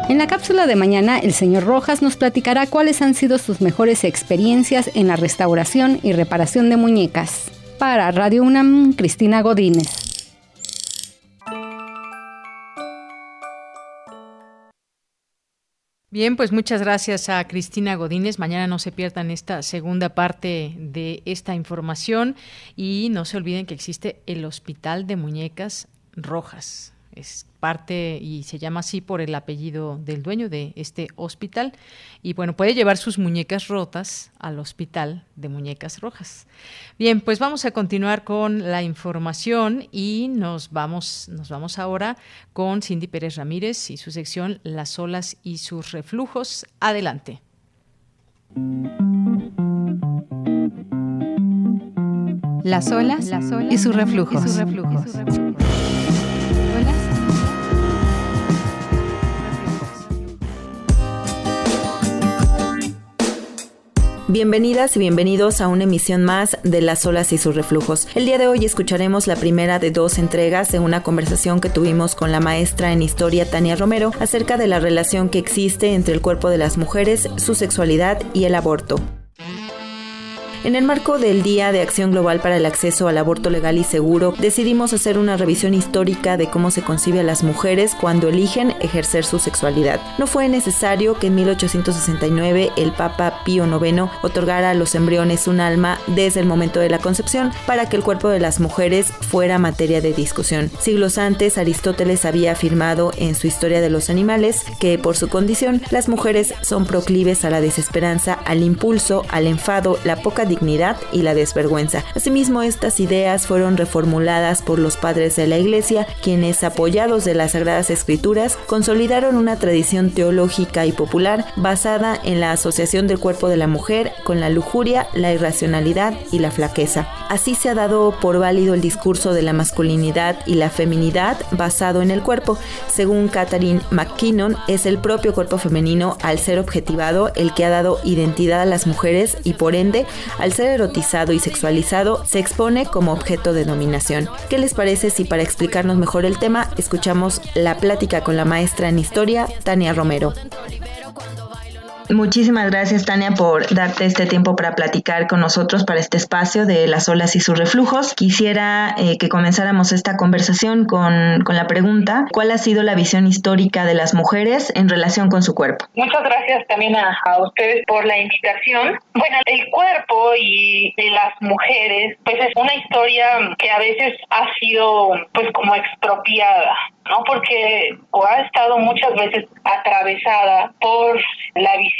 En la cápsula de mañana, el señor Rojas nos platicará cuáles han sido sus mejores experiencias en la restauración y reparación de muñecas. Para Radio UNAM, Cristina Godínez. Bien, pues muchas gracias a Cristina Godínez. Mañana no se pierdan esta segunda parte de esta información y no se olviden que existe el Hospital de Muñecas Rojas parte y se llama así por el apellido del dueño de este hospital. Y bueno, puede llevar sus muñecas rotas al hospital de muñecas rojas. Bien, pues vamos a continuar con la información y nos vamos, nos vamos ahora con Cindy Pérez Ramírez y su sección Las olas y sus reflujos. Adelante. Las olas, y sus reflujos. Y sus reflujos. Bienvenidas y bienvenidos a una emisión más de Las olas y sus reflujos. El día de hoy escucharemos la primera de dos entregas de una conversación que tuvimos con la maestra en historia Tania Romero acerca de la relación que existe entre el cuerpo de las mujeres, su sexualidad y el aborto. En el marco del Día de Acción Global para el Acceso al Aborto Legal y Seguro, decidimos hacer una revisión histórica de cómo se concibe a las mujeres cuando eligen ejercer su sexualidad. No fue necesario que en 1869 el Papa Pío IX otorgara a los embriones un alma desde el momento de la concepción para que el cuerpo de las mujeres fuera materia de discusión. Siglos antes, Aristóteles había afirmado en su Historia de los Animales que por su condición las mujeres son proclives a la desesperanza, al impulso, al enfado, la poca dignidad y la desvergüenza. Asimismo, estas ideas fueron reformuladas por los padres de la Iglesia, quienes, apoyados de las Sagradas Escrituras, consolidaron una tradición teológica y popular basada en la asociación del cuerpo de la mujer con la lujuria, la irracionalidad y la flaqueza. Así se ha dado por válido el discurso de la masculinidad y la feminidad basado en el cuerpo. Según Catherine McKinnon, es el propio cuerpo femenino al ser objetivado el que ha dado identidad a las mujeres y por ende al ser erotizado y sexualizado, se expone como objeto de dominación. ¿Qué les parece si para explicarnos mejor el tema escuchamos la plática con la maestra en historia, Tania Romero? Muchísimas gracias, Tania, por darte este tiempo para platicar con nosotros para este espacio de las olas y sus reflujos. Quisiera eh, que comenzáramos esta conversación con, con, la pregunta, ¿cuál ha sido la visión histórica de las mujeres en relación con su cuerpo? Muchas gracias también a, ustedes por la invitación. Bueno, el cuerpo y de las mujeres, pues es una historia que a veces ha sido pues como expropiada ¿no? Porque o ha estado muchas veces atravesada por la visión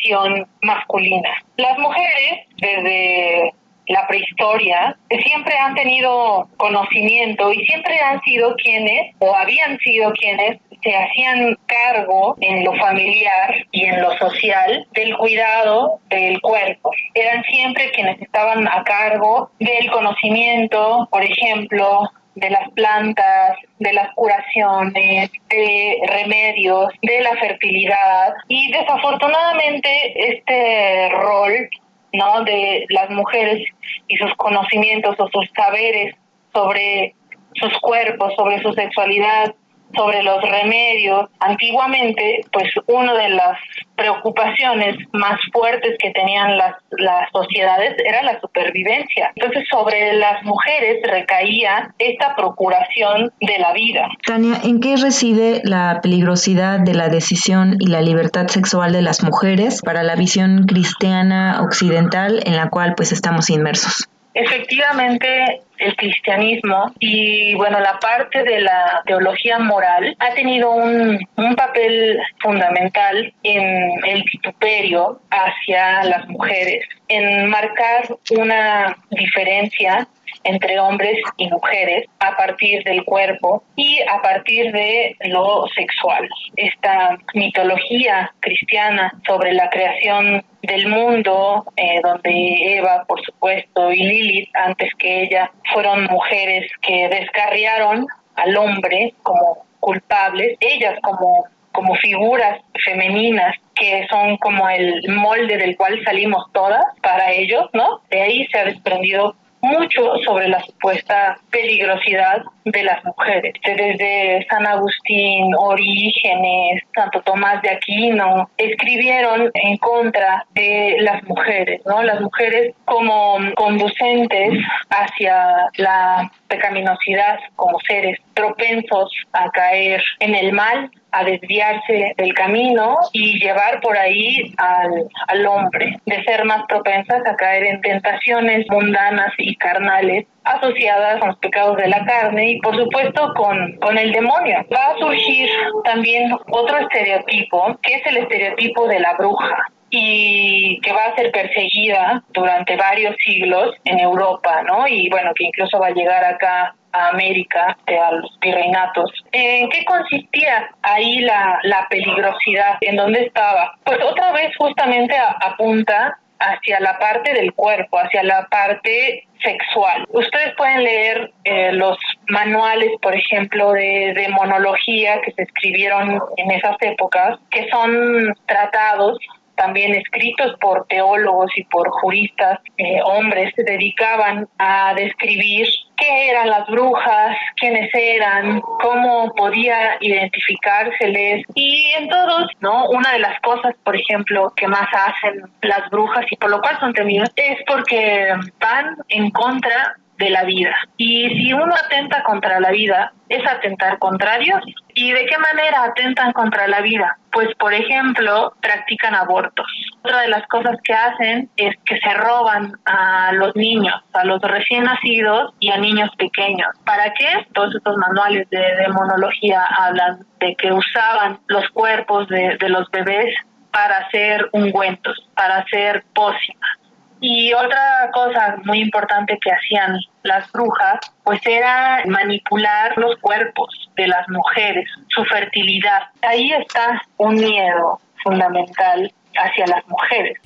masculina. Las mujeres, desde la prehistoria, siempre han tenido conocimiento y siempre han sido quienes, o habían sido quienes, se hacían cargo en lo familiar y en lo social del cuidado del cuerpo. Eran siempre quienes estaban a cargo del conocimiento, por ejemplo, de las plantas, de las curaciones, de remedios, de la fertilidad. Y desafortunadamente este rol ¿no? de las mujeres y sus conocimientos o sus saberes sobre sus cuerpos, sobre su sexualidad, sobre los remedios. Antiguamente, pues una de las preocupaciones más fuertes que tenían las, las sociedades era la supervivencia. Entonces, sobre las mujeres recaía esta procuración de la vida. Tania, ¿en qué reside la peligrosidad de la decisión y la libertad sexual de las mujeres para la visión cristiana occidental en la cual pues estamos inmersos? Efectivamente, el cristianismo y bueno, la parte de la teología moral ha tenido un, un papel fundamental en el vituperio hacia las mujeres, en marcar una diferencia entre hombres y mujeres a partir del cuerpo y a partir de lo sexual. Esta mitología cristiana sobre la creación del mundo, eh, donde Eva, por supuesto, y Lilith, antes que ella, fueron mujeres que descarriaron al hombre como culpables, ellas como como figuras femeninas que son como el molde del cual salimos todas para ellos, ¿no? De ahí se ha desprendido mucho sobre la supuesta peligrosidad de las mujeres. Desde San Agustín, Orígenes, Santo Tomás de Aquino, escribieron en contra de las mujeres, ¿no? Las mujeres como conducentes hacia la pecaminosidad como seres propensos a caer en el mal a desviarse del camino y llevar por ahí al, al hombre, de ser más propensas a caer en tentaciones mundanas y carnales asociadas con los pecados de la carne y por supuesto con, con el demonio. Va a surgir también otro estereotipo, que es el estereotipo de la bruja y que va a ser perseguida durante varios siglos en Europa, ¿no? Y bueno, que incluso va a llegar acá a América, a los virreinatos. ¿En qué consistía ahí la, la peligrosidad? ¿En dónde estaba? Pues otra vez justamente apunta hacia la parte del cuerpo, hacia la parte sexual. Ustedes pueden leer eh, los manuales, por ejemplo, de demonología que se escribieron en esas épocas, que son tratados también escritos por teólogos y por juristas, eh, hombres, se dedicaban a describir qué eran las brujas, quiénes eran, cómo podía identificárseles. Y en todos, ¿no? Una de las cosas, por ejemplo, que más hacen las brujas y por lo cual son temidas es porque van en contra de la vida. Y si uno atenta contra la vida, es atentar contra Dios. ¿Y de qué manera atentan contra la vida? Pues, por ejemplo, practican abortos. Otra de las cosas que hacen es que se roban a los niños, a los recién nacidos y a niños pequeños. ¿Para qué? Todos estos manuales de demonología hablan de que usaban los cuerpos de, de los bebés para hacer ungüentos, para hacer pócimas. Y otra cosa muy importante que hacían las brujas, pues era manipular los cuerpos de las mujeres, su fertilidad. Ahí está un miedo fundamental hacia las mujeres.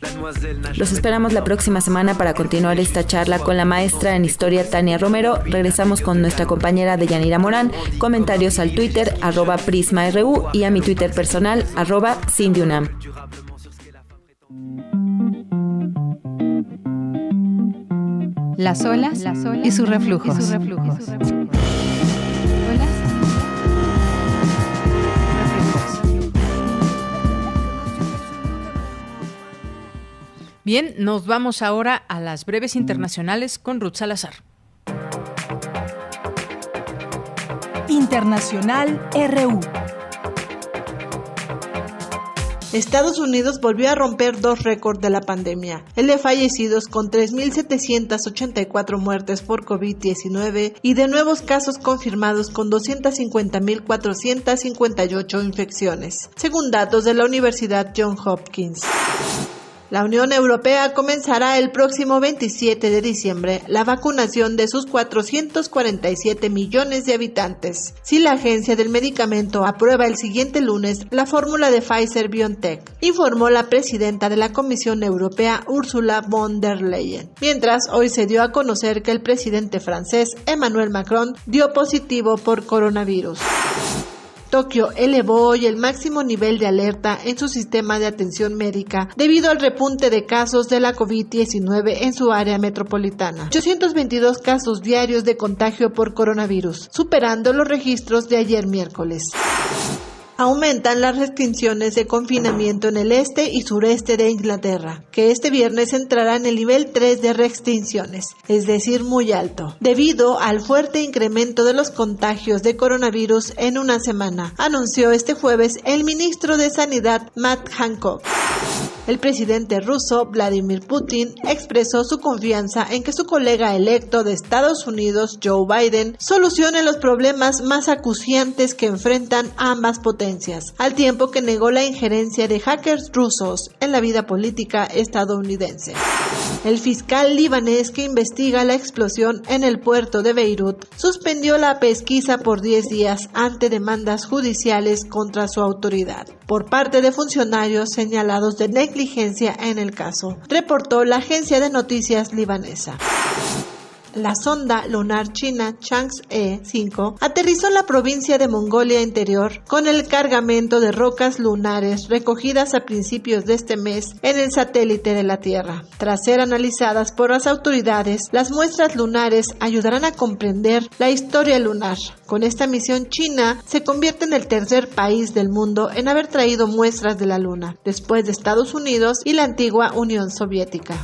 Los esperamos la próxima semana para continuar esta charla con la maestra en historia Tania Romero. Regresamos con nuestra compañera Deyanira Morán. Comentarios al Twitter arroba PrismaRU y a mi Twitter personal arroba CindyUnam. Las olas, Las olas y sus reflujos. Y sus reflujos. Bien, nos vamos ahora a las breves internacionales con Ruth Salazar. Internacional RU. Estados Unidos volvió a romper dos récords de la pandemia, el de fallecidos con 3.784 muertes por COVID-19 y de nuevos casos confirmados con 250.458 infecciones, según datos de la Universidad Johns Hopkins. La Unión Europea comenzará el próximo 27 de diciembre la vacunación de sus 447 millones de habitantes, si la Agencia del Medicamento aprueba el siguiente lunes la fórmula de Pfizer BioNTech, informó la presidenta de la Comisión Europea Ursula von der Leyen. Mientras, hoy se dio a conocer que el presidente francés Emmanuel Macron dio positivo por coronavirus. Tokio elevó hoy el máximo nivel de alerta en su sistema de atención médica debido al repunte de casos de la COVID-19 en su área metropolitana. 822 casos diarios de contagio por coronavirus, superando los registros de ayer miércoles aumentan las restricciones de confinamiento en el este y sureste de Inglaterra, que este viernes entrará en el nivel 3 de restricciones, es decir, muy alto, debido al fuerte incremento de los contagios de coronavirus en una semana, anunció este jueves el ministro de Sanidad Matt Hancock. El presidente ruso Vladimir Putin expresó su confianza en que su colega electo de Estados Unidos, Joe Biden, solucione los problemas más acuciantes que enfrentan ambas potencias, al tiempo que negó la injerencia de hackers rusos en la vida política estadounidense. El fiscal libanés que investiga la explosión en el puerto de Beirut suspendió la pesquisa por 10 días ante demandas judiciales contra su autoridad por parte de funcionarios señalados de en el caso, reportó la agencia de noticias libanesa. La sonda lunar china Chang'e 5 aterrizó en la provincia de Mongolia Interior con el cargamento de rocas lunares recogidas a principios de este mes en el satélite de la Tierra. Tras ser analizadas por las autoridades, las muestras lunares ayudarán a comprender la historia lunar. Con esta misión, China se convierte en el tercer país del mundo en haber traído muestras de la Luna, después de Estados Unidos y la antigua Unión Soviética.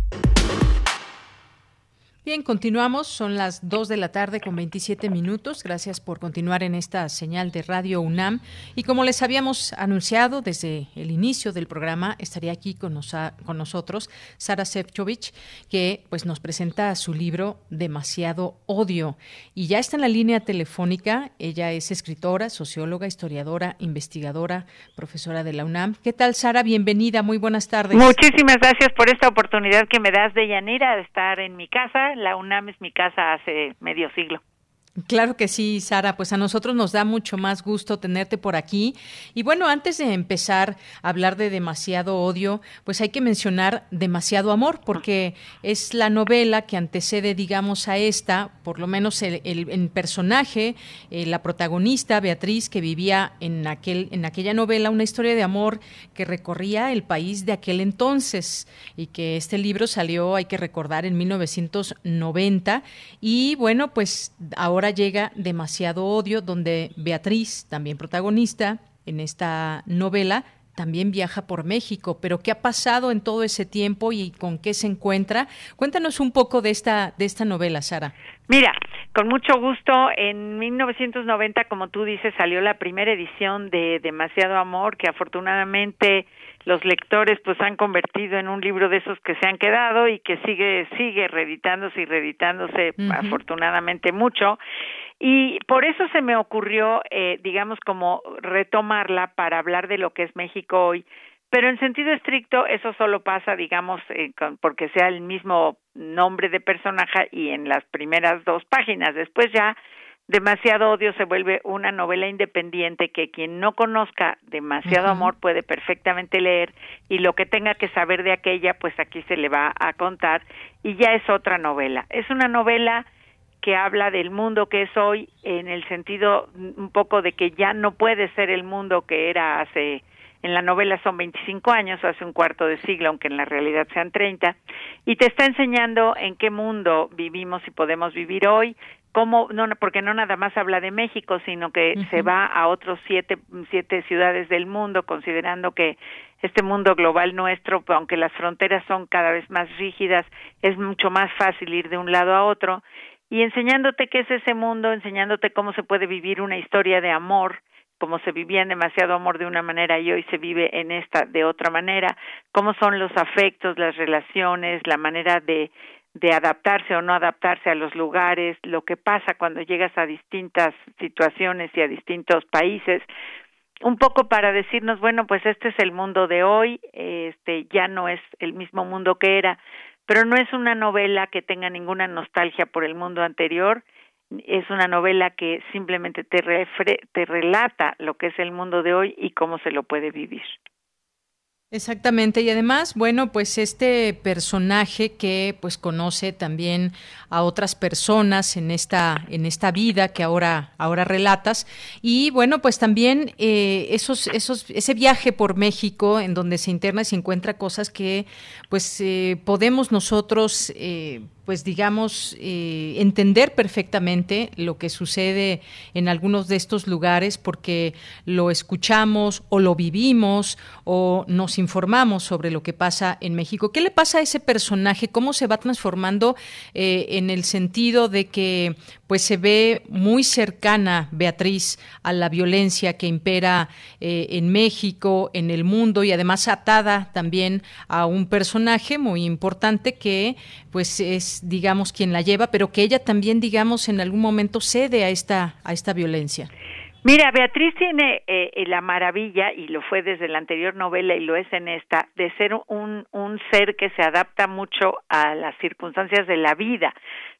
Bien, continuamos. Son las 2 de la tarde con 27 minutos. Gracias por continuar en esta señal de Radio UNAM. Y como les habíamos anunciado desde el inicio del programa, estaría aquí con, con nosotros Sara Sefcovic, que pues nos presenta su libro Demasiado Odio. Y ya está en la línea telefónica. Ella es escritora, socióloga, historiadora, investigadora, profesora de la UNAM. ¿Qué tal, Sara? Bienvenida. Muy buenas tardes. Muchísimas gracias por esta oportunidad que me das de Yanira de estar en mi casa la UNAM es mi casa hace medio siglo. Claro que sí, Sara. Pues a nosotros nos da mucho más gusto tenerte por aquí. Y bueno, antes de empezar a hablar de demasiado odio, pues hay que mencionar demasiado amor, porque es la novela que antecede, digamos, a esta, por lo menos el, el, personaje, eh, la protagonista, Beatriz, que vivía en, aquel, en aquella novela una historia de amor que recorría el país de aquel entonces y que este libro salió, hay que recordar, en 1990. Y bueno, pues ahora ahora llega demasiado odio, donde Beatriz, también protagonista en esta novela, también viaja por México. Pero ¿qué ha pasado en todo ese tiempo y con qué se encuentra? Cuéntanos un poco de esta de esta novela, Sara. Mira, con mucho gusto. En 1990, como tú dices, salió la primera edición de Demasiado Amor, que afortunadamente los lectores pues han convertido en un libro de esos que se han quedado y que sigue sigue reeditándose y reeditándose afortunadamente mucho. Y por eso se me ocurrió eh, digamos como retomarla para hablar de lo que es México hoy pero en sentido estricto eso solo pasa digamos eh, porque sea el mismo nombre de personaje y en las primeras dos páginas. Después ya Demasiado odio se vuelve una novela independiente que quien no conozca Demasiado amor puede perfectamente leer y lo que tenga que saber de aquella, pues aquí se le va a contar y ya es otra novela. Es una novela que habla del mundo que es hoy en el sentido un poco de que ya no puede ser el mundo que era hace en la novela son 25 años, hace un cuarto de siglo, aunque en la realidad sean 30, y te está enseñando en qué mundo vivimos y podemos vivir hoy, cómo no porque no nada más habla de México sino que se va a otros siete siete ciudades del mundo considerando que este mundo global nuestro aunque las fronteras son cada vez más rígidas es mucho más fácil ir de un lado a otro y enseñándote qué es ese mundo enseñándote cómo se puede vivir una historia de amor como se vivía en demasiado amor de una manera y hoy se vive en esta de otra manera, cómo son los afectos, las relaciones, la manera de de adaptarse o no adaptarse a los lugares, lo que pasa cuando llegas a distintas situaciones y a distintos países, un poco para decirnos, bueno, pues este es el mundo de hoy, este ya no es el mismo mundo que era, pero no es una novela que tenga ninguna nostalgia por el mundo anterior, es una novela que simplemente te, te relata lo que es el mundo de hoy y cómo se lo puede vivir. Exactamente, y además, bueno, pues este personaje que pues conoce también a otras personas en esta, en esta vida que ahora, ahora relatas, y bueno, pues también eh, esos, esos, ese viaje por México en donde se interna y se encuentra cosas que pues eh, podemos nosotros eh, pues digamos, eh, entender perfectamente lo que sucede en algunos de estos lugares porque lo escuchamos o lo vivimos o nos informamos sobre lo que pasa en México. ¿Qué le pasa a ese personaje? ¿Cómo se va transformando eh, en el sentido de que pues se ve muy cercana Beatriz a la violencia que impera eh, en México, en el mundo y además atada también a un personaje muy importante que pues es digamos quien la lleva, pero que ella también digamos en algún momento cede a esta a esta violencia. Mira, Beatriz tiene eh, la maravilla, y lo fue desde la anterior novela y lo es en esta, de ser un, un ser que se adapta mucho a las circunstancias de la vida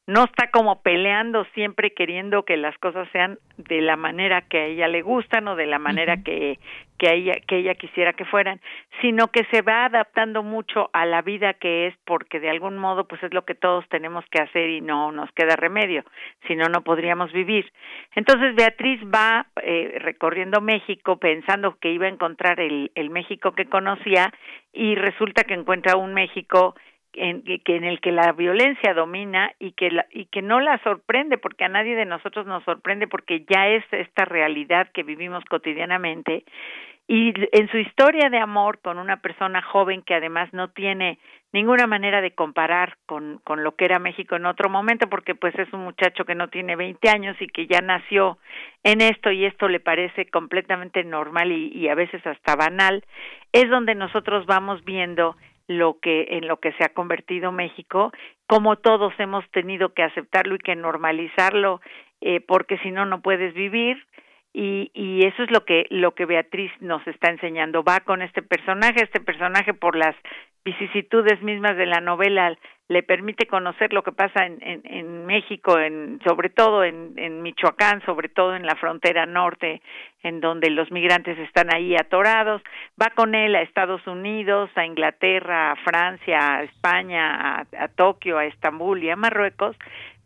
no está como peleando siempre queriendo que las cosas sean de la manera que a ella le gustan o de la manera que que ella que ella quisiera que fueran, sino que se va adaptando mucho a la vida que es porque de algún modo pues es lo que todos tenemos que hacer y no nos queda remedio, si no no podríamos vivir. Entonces Beatriz va eh, recorriendo México pensando que iba a encontrar el el México que conocía y resulta que encuentra un México en, que en el que la violencia domina y que la, y que no la sorprende porque a nadie de nosotros nos sorprende porque ya es esta realidad que vivimos cotidianamente. Y en su historia de amor con una persona joven que además no tiene ninguna manera de comparar con, con lo que era México en otro momento, porque pues es un muchacho que no tiene 20 años y que ya nació en esto y esto le parece completamente normal y, y a veces hasta banal, es donde nosotros vamos viendo lo que en lo que se ha convertido México, como todos hemos tenido que aceptarlo y que normalizarlo, eh, porque si no no puedes vivir. Y, y eso es lo que lo que Beatriz nos está enseñando. Va con este personaje este personaje por las vicisitudes mismas de la novela le permite conocer lo que pasa en, en, México, en, sobre todo en, en Michoacán, sobre todo en la frontera norte, en donde los migrantes están ahí atorados. Va con él a Estados Unidos, a Inglaterra, a Francia, a España, a, a Tokio, a Estambul y a Marruecos,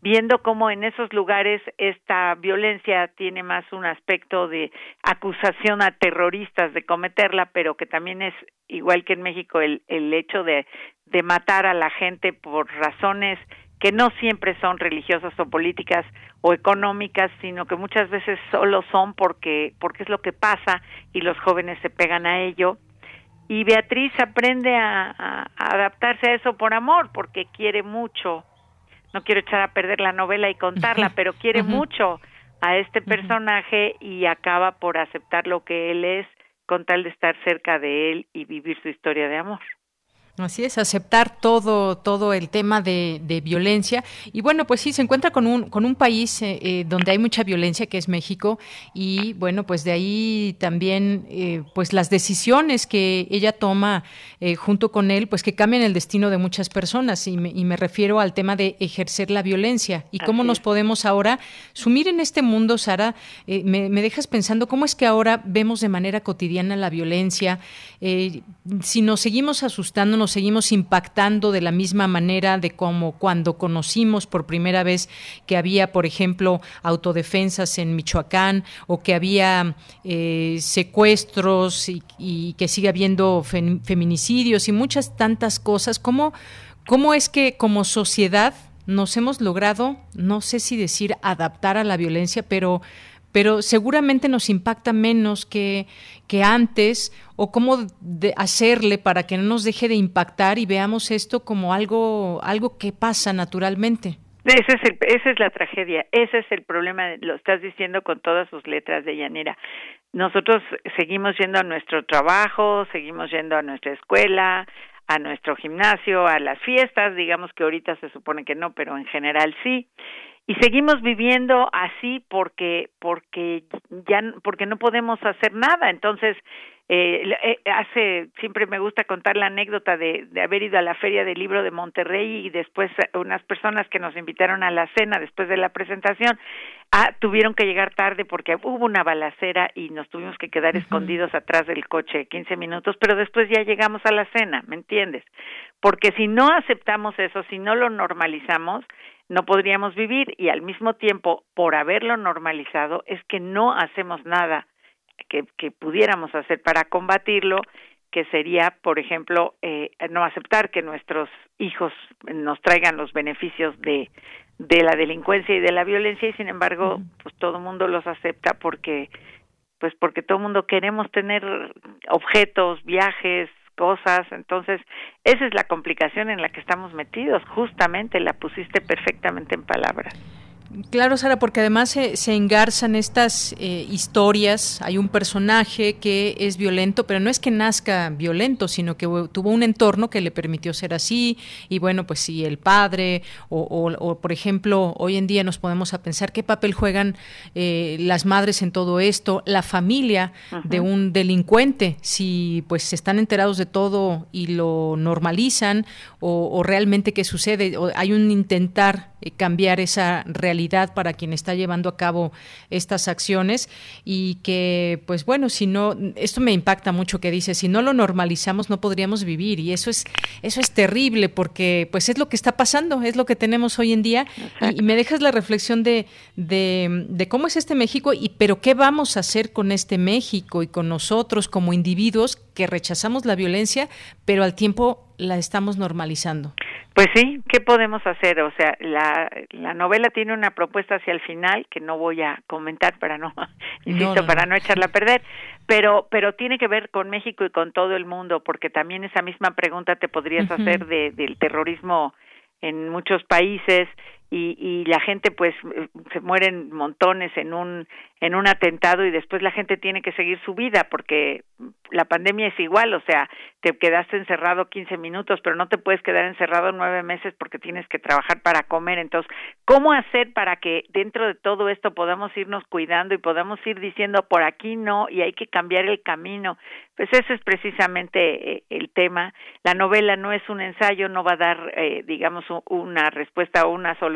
viendo cómo en esos lugares esta violencia tiene más un aspecto de acusación a terroristas de cometerla, pero que también es igual que en México el, el hecho de, de matar a la gente por razones que no siempre son religiosas o políticas o económicas, sino que muchas veces solo son porque porque es lo que pasa y los jóvenes se pegan a ello. Y Beatriz aprende a, a, a adaptarse a eso por amor, porque quiere mucho no quiero echar a perder la novela y contarla, (laughs) pero quiere mucho a este personaje y acaba por aceptar lo que él es con tal de estar cerca de él y vivir su historia de amor. Así es, aceptar todo, todo el tema de, de, violencia. Y bueno, pues sí, se encuentra con un, con un país eh, eh, donde hay mucha violencia, que es México, y bueno, pues de ahí también, eh, pues las decisiones que ella toma eh, junto con él, pues que cambian el destino de muchas personas. Y me, y me refiero al tema de ejercer la violencia y cómo Así nos podemos ahora sumir en este mundo, Sara. Me, me, dejas pensando cómo es que ahora vemos de manera cotidiana la violencia. si nos seguimos asustándonos, seguimos impactando de la misma manera de como cuando conocimos por primera vez que había, por ejemplo, autodefensas en Michoacán o que había eh, secuestros y, y, que sigue habiendo fem, feminicidios y muchas tantas cosas. ¿Cómo, ¿Cómo es que como sociedad nos hemos logrado, no sé si decir adaptar a la violencia, pero pero seguramente nos impacta menos que, que antes o cómo de hacerle para que no nos deje de impactar y veamos esto como algo, algo que pasa naturalmente. Ese es el, esa es la tragedia, ese es el problema, lo estás diciendo con todas sus letras de llanera. Nosotros seguimos yendo a nuestro trabajo, seguimos yendo a nuestra escuela, a nuestro gimnasio, a las fiestas, digamos que ahorita se supone que no, pero en general sí y seguimos viviendo así porque porque ya porque no podemos hacer nada entonces eh, eh, hace siempre me gusta contar la anécdota de, de haber ido a la feria del libro de Monterrey y después unas personas que nos invitaron a la cena después de la presentación ah, tuvieron que llegar tarde porque hubo una balacera y nos tuvimos que quedar uh -huh. escondidos atrás del coche 15 minutos pero después ya llegamos a la cena me entiendes porque si no aceptamos eso si no lo normalizamos no podríamos vivir y al mismo tiempo, por haberlo normalizado, es que no hacemos nada que, que pudiéramos hacer para combatirlo, que sería, por ejemplo, eh, no aceptar que nuestros hijos nos traigan los beneficios de, de la delincuencia y de la violencia y sin embargo, pues todo el mundo los acepta porque pues porque todo el mundo queremos tener objetos, viajes, cosas. Entonces, esa es la complicación en la que estamos metidos. Justamente la pusiste perfectamente en palabras. Claro, Sara, porque además se, se engarzan estas eh, historias. Hay un personaje que es violento, pero no es que nazca violento, sino que tuvo un entorno que le permitió ser así. Y bueno, pues si el padre, o, o, o, por ejemplo, hoy en día nos podemos a pensar qué papel juegan eh, las madres en todo esto, la familia de un delincuente, si pues están enterados de todo y lo normalizan, o, o realmente qué sucede. O hay un intentar eh, cambiar esa realidad para quien está llevando a cabo estas acciones y que pues bueno si no esto me impacta mucho que dice si no lo normalizamos no podríamos vivir y eso es eso es terrible porque pues es lo que está pasando es lo que tenemos hoy en día y, me dejas la reflexión de, de cómo es este México y pero qué vamos a hacer con este México y con nosotros como individuos que rechazamos la violencia pero al tiempo la estamos normalizando. Pues sí, ¿qué podemos hacer? O sea, la, la novela tiene una propuesta hacia el final que no voy a comentar para no, (laughs) insisto, para no echarla a perder, pero pero tiene que ver con México y con todo el mundo, porque también esa misma pregunta te podrías hacer de, del terrorismo en muchos países y, y la gente pues se mueren montones en un en un atentado y después la gente tiene que seguir su vida porque la pandemia es igual, o sea, te quedaste encerrado 15 minutos, pero no te puedes quedar encerrado nueve meses porque tienes que trabajar para comer. Entonces, ¿cómo hacer para que dentro de todo esto podamos irnos cuidando y podamos ir diciendo por aquí no y hay que cambiar el camino? Pues ese es precisamente eh, el tema. La novela no es un ensayo, no va a dar, eh, digamos, una respuesta o una solución.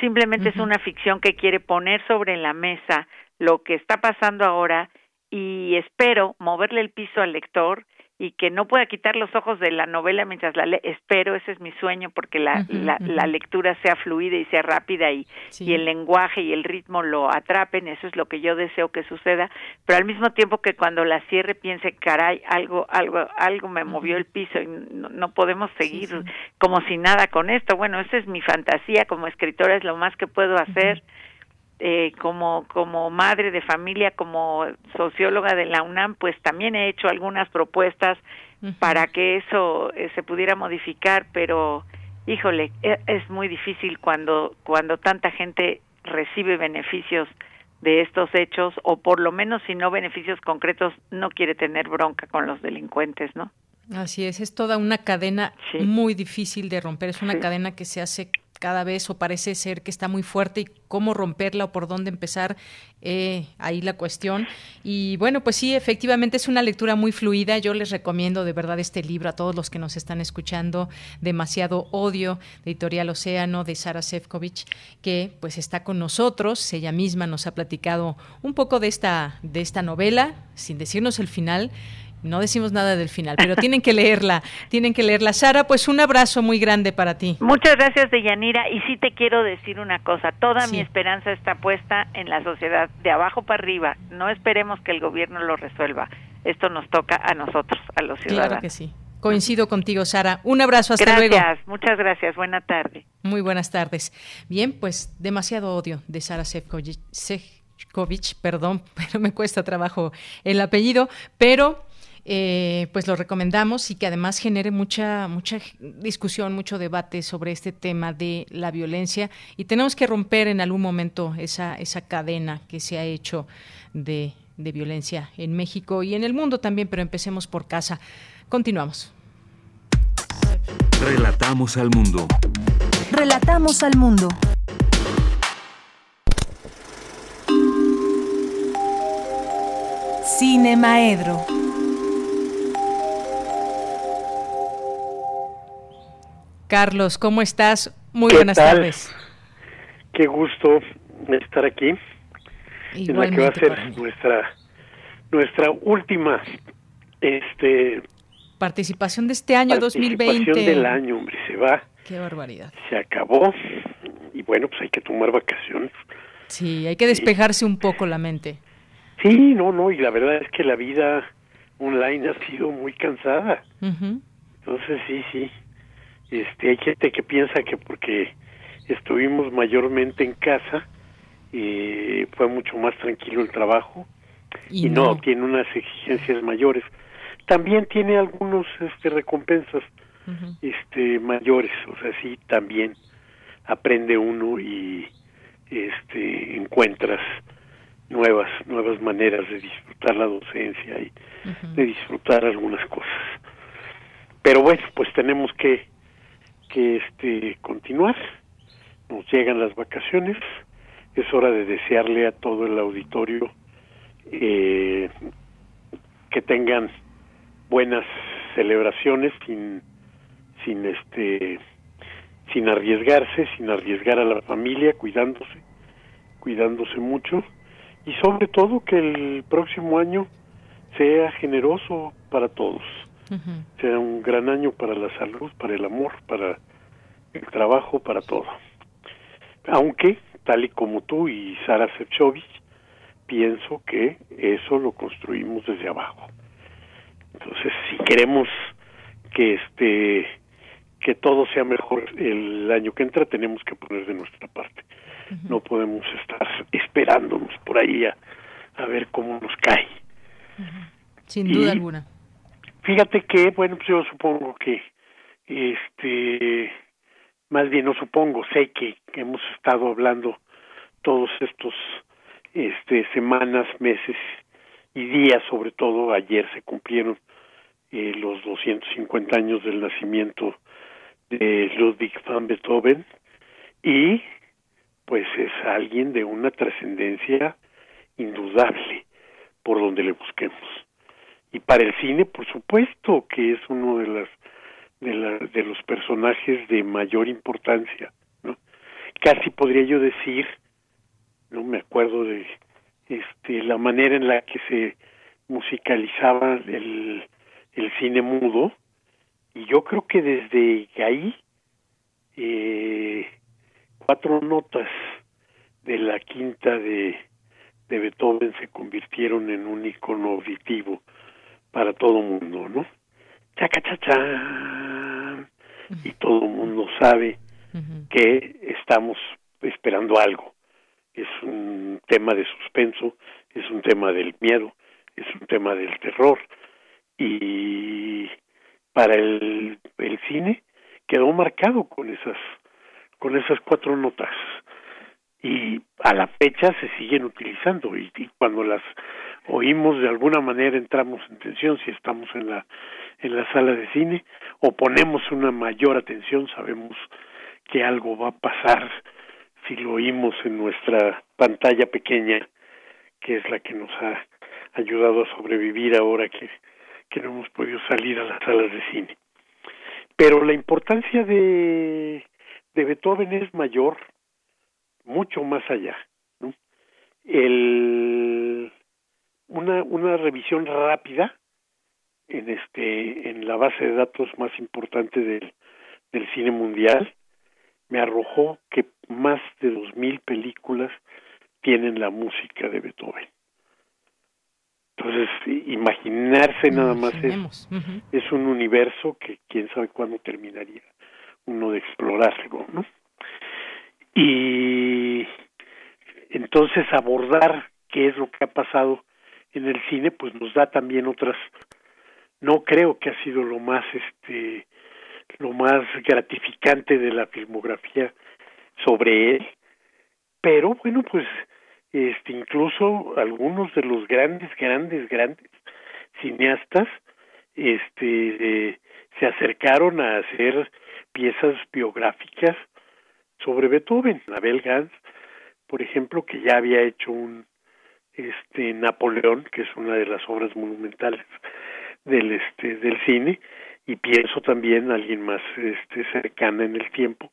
Simplemente es una ficción que quiere poner sobre la mesa lo que está pasando ahora y espero moverle el piso al lector y que no pueda quitar los ojos de la novela mientras la lee. Espero, ese es mi sueño, porque la, la, la, lectura sea fluida y sea rápida y, y el lenguaje y el ritmo lo atrapen, eso es lo que yo deseo que suceda, pero al mismo tiempo que cuando la cierre piense, caray, algo, algo, algo me movió el piso y no, no podemos seguir como si nada con esto. Bueno, esa es mi fantasía como escritora, es lo más que puedo hacer. Eh, como como madre de familia, como socióloga de la UNAM, pues también he hecho algunas propuestas para que eso eh, se pudiera modificar, pero híjole, e, es muy difícil cuando cuando tanta gente recibe beneficios de estos hechos o por lo menos si no beneficios concretos no quiere tener bronca con los delincuentes, ¿no? Así es, es toda una cadena muy difícil de romper, es una cadena que se hace cada vez o parece ser que está muy fuerte y cómo romperla o por dónde empezar, eh, ahí la cuestión. Y bueno, pues sí, efectivamente es una lectura muy fluida. Yo les recomiendo de verdad este libro a todos los que nos están escuchando, Demasiado Odio, de Editorial Océano, de Sara Sefcovic, que pues está con nosotros. Ella misma nos ha platicado un poco de esta, de esta novela, sin decirnos el final no decimos nada del final, pero tienen que leerla, (laughs) tienen que leerla. Sara, pues un abrazo muy grande para ti. Muchas gracias, Deyanira. Y sí te quiero decir una cosa, toda mi esperanza está puesta en la sociedad, de abajo para arriba. No esperemos que el gobierno lo resuelva. Esto nos toca a nosotros, a los ciudadanos. Claro que sí. Coincido contigo, Sara. Un abrazo, hasta luego. Gracias, muchas gracias. Buena tarde. Muy buenas tardes. Bien, pues demasiado odio de Sara Sefcovic, perdón, (laughs) pero me cuesta trabajo el apellido, pero eh, pues lo recomendamos y que además genere mucha, mucha discusión, mucho debate sobre este tema de la violencia y tenemos que romper en algún momento esa, esa cadena que se ha hecho de, de violencia en México y en el mundo también, pero empecemos por casa. Continuamos. Relatamos al mundo. Relatamos al mundo. Cine Maedro. Carlos, ¿cómo estás? Muy buenas tardes. Qué gusto estar aquí. en la que va a ser nuestra nuestra última este participación de este año participación 2020. del año, hombre, se va. Qué barbaridad. Se acabó y bueno, pues hay que tomar vacaciones. Sí, hay que despejarse un poco la mente. Sí, no, no, y la verdad es que la vida online ha sido muy cansada. Entonces, sí, sí. Este, hay gente que piensa que porque estuvimos mayormente en casa eh, fue mucho más tranquilo el trabajo y, no. tiene unas exigencias mayores. También tiene algunos este recompensas este mayores, o sea, sí también aprende uno y este encuentras nuevas nuevas maneras de disfrutar la docencia y de disfrutar algunas cosas. Pero bueno, pues tenemos que que este continuar. Nos llegan las vacaciones, es hora de desearle a todo el auditorio eh, que tengan buenas celebraciones sin sin este sin arriesgarse, sin arriesgar a la familia, cuidándose, cuidándose mucho. Y sobre todo que el próximo año sea generoso para todos sea un gran año para la salud, para el amor, para el trabajo, para todo. Aunque, tal y como tú y Sara Sefcovic, pienso que eso lo construimos desde abajo. Entonces, si queremos que este que todo sea mejor el año que entra, tenemos que poner de nuestra parte. No podemos estar esperándonos por ahí a, a ver cómo nos cae. Sin duda alguna. Fíjate que, bueno, pues yo supongo que, este, más bien no supongo, sé que, hemos estado hablando todos estos, este, semanas, meses y días, sobre todo ayer se cumplieron eh, los 250 años del nacimiento de Ludwig van Beethoven y pues es alguien de una trascendencia indudable por donde le busquemos. Y para el cine, por supuesto, que es uno de las de, la, de los personajes de mayor importancia, ¿no? Casi podría yo decir, no me acuerdo de este la manera en la que se musicalizaba el, el cine mudo, y yo creo que desde ahí eh, cuatro notas de la quinta de, de Beethoven se convirtieron en un icono auditivo para todo mundo, ¿no? Chaca cha y todo el mundo sabe que estamos esperando algo. Es un tema de suspenso, es un tema del miedo, es un tema del terror. Y para el, el cine quedó marcado con esas con esas cuatro notas. Y a la fecha se siguen utilizando. Y, cuando las oímos de alguna manera entramos en tensión si estamos en la en la sala de cine o ponemos una mayor atención sabemos que algo va a pasar si lo oímos en nuestra pantalla pequeña que es la que nos ha ayudado a sobrevivir ahora que que no hemos podido salir a las salas de cine. Pero la importancia de, de Beethoven es mayor, mucho más allá. ¿no? El, una, una revisión rápida en este en la base de datos más importante del, del cine mundial me arrojó que más de dos mil películas tienen la música de Beethoven. Entonces, imaginarse nada más es, es un universo que quién sabe cuándo terminaría uno de explorarlo, ¿no? Y entonces abordar qué es lo que ha pasado en el cine, pues nos da también otras, no creo que ha sido lo más, este, lo más gratificante de la filmografía sobre él, pero bueno, pues este incluso algunos de los grandes grandes grandes cineastas este se acercaron a hacer piezas biográficas sobre Beethoven Abel Gans por ejemplo que ya había hecho un este Napoleón que es una de las obras monumentales del este del cine y pienso también alguien más este cercana en el tiempo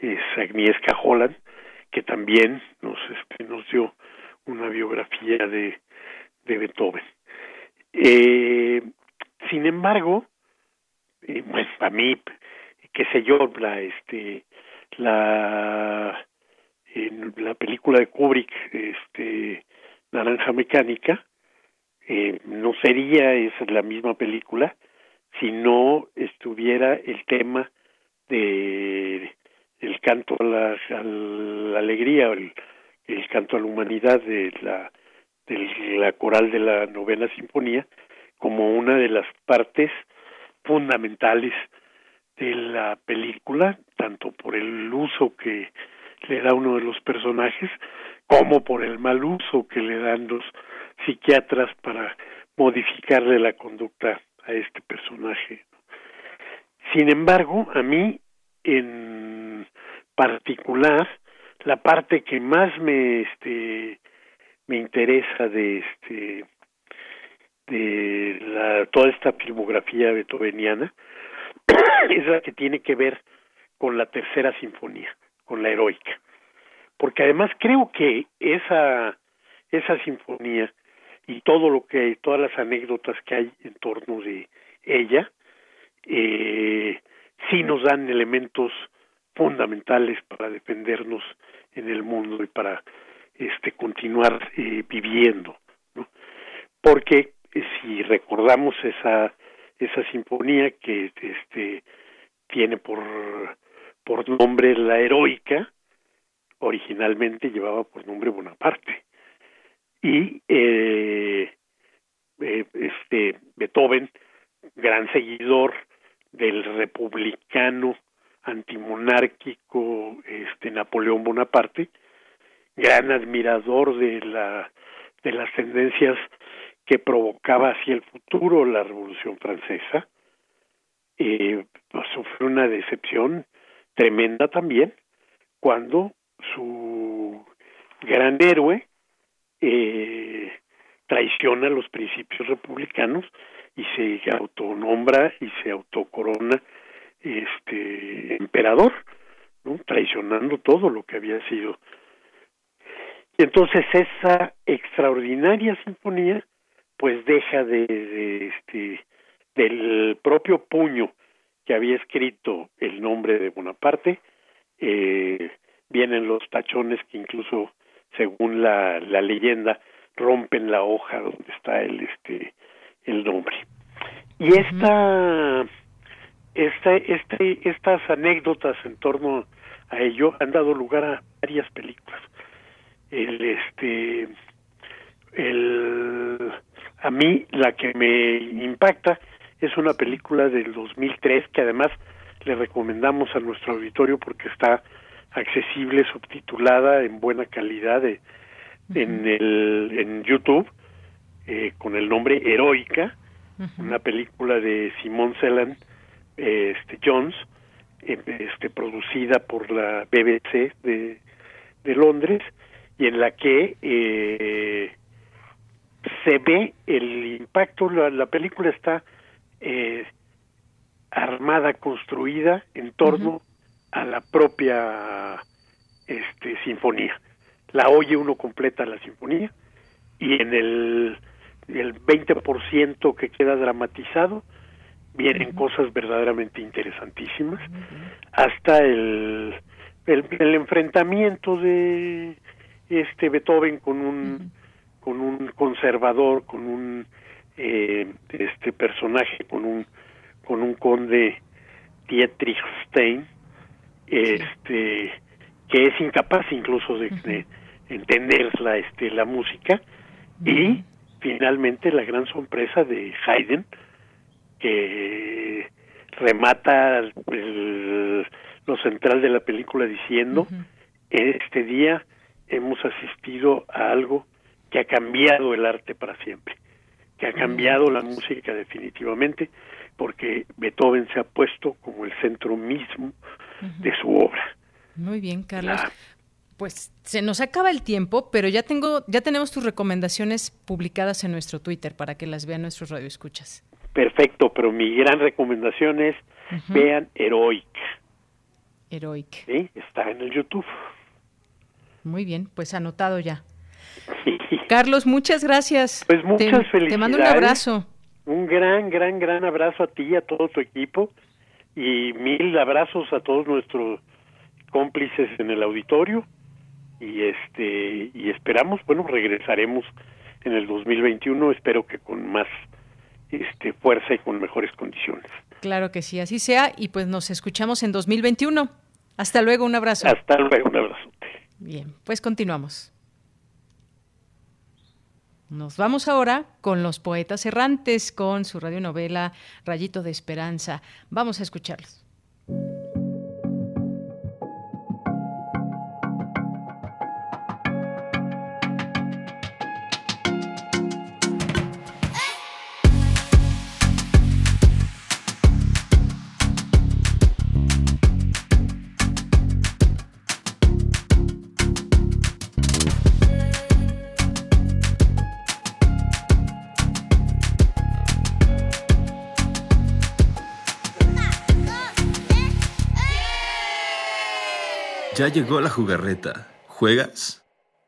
es Agnieszka Holland que también nos este, nos dio una biografía de de Beethoven. Eh, sin embargo eh, pues a mí qué sé yo la este la en la película de Kubrick este Naranja Mecánica eh, no sería esa la misma película si no estuviera el tema de el canto a la, alegría, el, el canto a la humanidad de la, de la coral de la novena sinfonía, como una de las partes fundamentales de la película, tanto por el uso que le da uno de los personajes, como por el mal uso que le dan los psiquiatras para modificarle la conducta a este personaje. Sin embargo, a mí en particular la parte que más me este me interesa de este de la, toda esta filmografía beethoveniana (coughs) es la que tiene que ver con la tercera sinfonía, con la heroica. Porque además creo que esa esa sinfonía y todo lo que todas las anécdotas que hay en torno de ella eh, sí nos dan elementos fundamentales para defendernos en el mundo y para este continuar eh, viviendo ¿no? porque eh, si recordamos esa esa sinfonía que este tiene por, por nombre la heroica, originalmente llevaba por nombre Bonaparte. Y eh, eh, este Beethoven, gran seguidor del republicano antimonárquico este Napoleón Bonaparte, gran admirador de la de las tendencias que provocaba hacia el futuro la Revolución Francesa, eh, pues, sufrió una decepción tremenda también cuando su gran héroe eh, traiciona los principios republicanos y se autonombra y se autocorona este emperador, ¿no? traicionando todo lo que había sido. Y entonces esa extraordinaria sinfonía pues deja de, de este del propio puño que había escrito el nombre de Bonaparte, eh, vienen los tachones que incluso según la, la leyenda rompen la hoja donde está el este el nombre. Y esta esta este estas anécdotas en torno a ello han dado lugar a varias películas. El este el a mí la que me impacta es una película del 2003 que además le recomendamos a nuestro auditorio porque está accesible, subtitulada en buena calidad de, en el en YouTube eh, con el nombre Heroica, una película de Simon Celan este Jones, eh, este producida por la BBC de, de Londres y en la que eh, se ve el impacto, la, la película está eh, armada, construida en torno a la propia este, sinfonía. La oye uno completa la sinfonía y en el, el 20% que queda dramatizado vienen cosas verdaderamente interesantísimas. Hasta el, el, el enfrentamiento de este Beethoven con un con un conservador con un eh, este personaje con un con un conde Dietrich Stein este que es incapaz incluso de, de entender la este la música. Y finalmente la gran sorpresa de Haydn que remata el- lo central de la película diciendo este día hemos asistido a algo que ha cambiado el arte para siempre que ha cambiado la música definitivamente porque Beethoven se ha puesto como el centro mismo de su obra. Muy bien, Carlos. Pues se nos acaba el tiempo, pero ya tengo, ya tenemos tus recomendaciones publicadas en nuestro Twitter para que las vean nuestros radioescuchas. Perfecto, pero mi gran recomendación es vean Heroic, Heroic. ¿sí? Está en el YouTube. Muy bien, pues anotado ya. Carlos, muchas gracias. Pues muchas te, felicidades. Te mando un abrazo. Un gran, gran, gran abrazo a ti y a todo tu equipo y mil abrazos a todos nuestros cómplices en el auditorio y este y esperamos, bueno, regresaremos en el 2021, espero que con más este fuerza y con mejores condiciones. Claro que sí, así sea. Y pues nos escuchamos en 2021. Hasta luego, un abrazo. Hasta luego, un abrazo. Bien, pues continuamos. Nos vamos ahora con los poetas errantes, con su radionovela Rayito de Esperanza. Vamos a escucharlos. Ya llegó la jugarreta. ¿Juegas?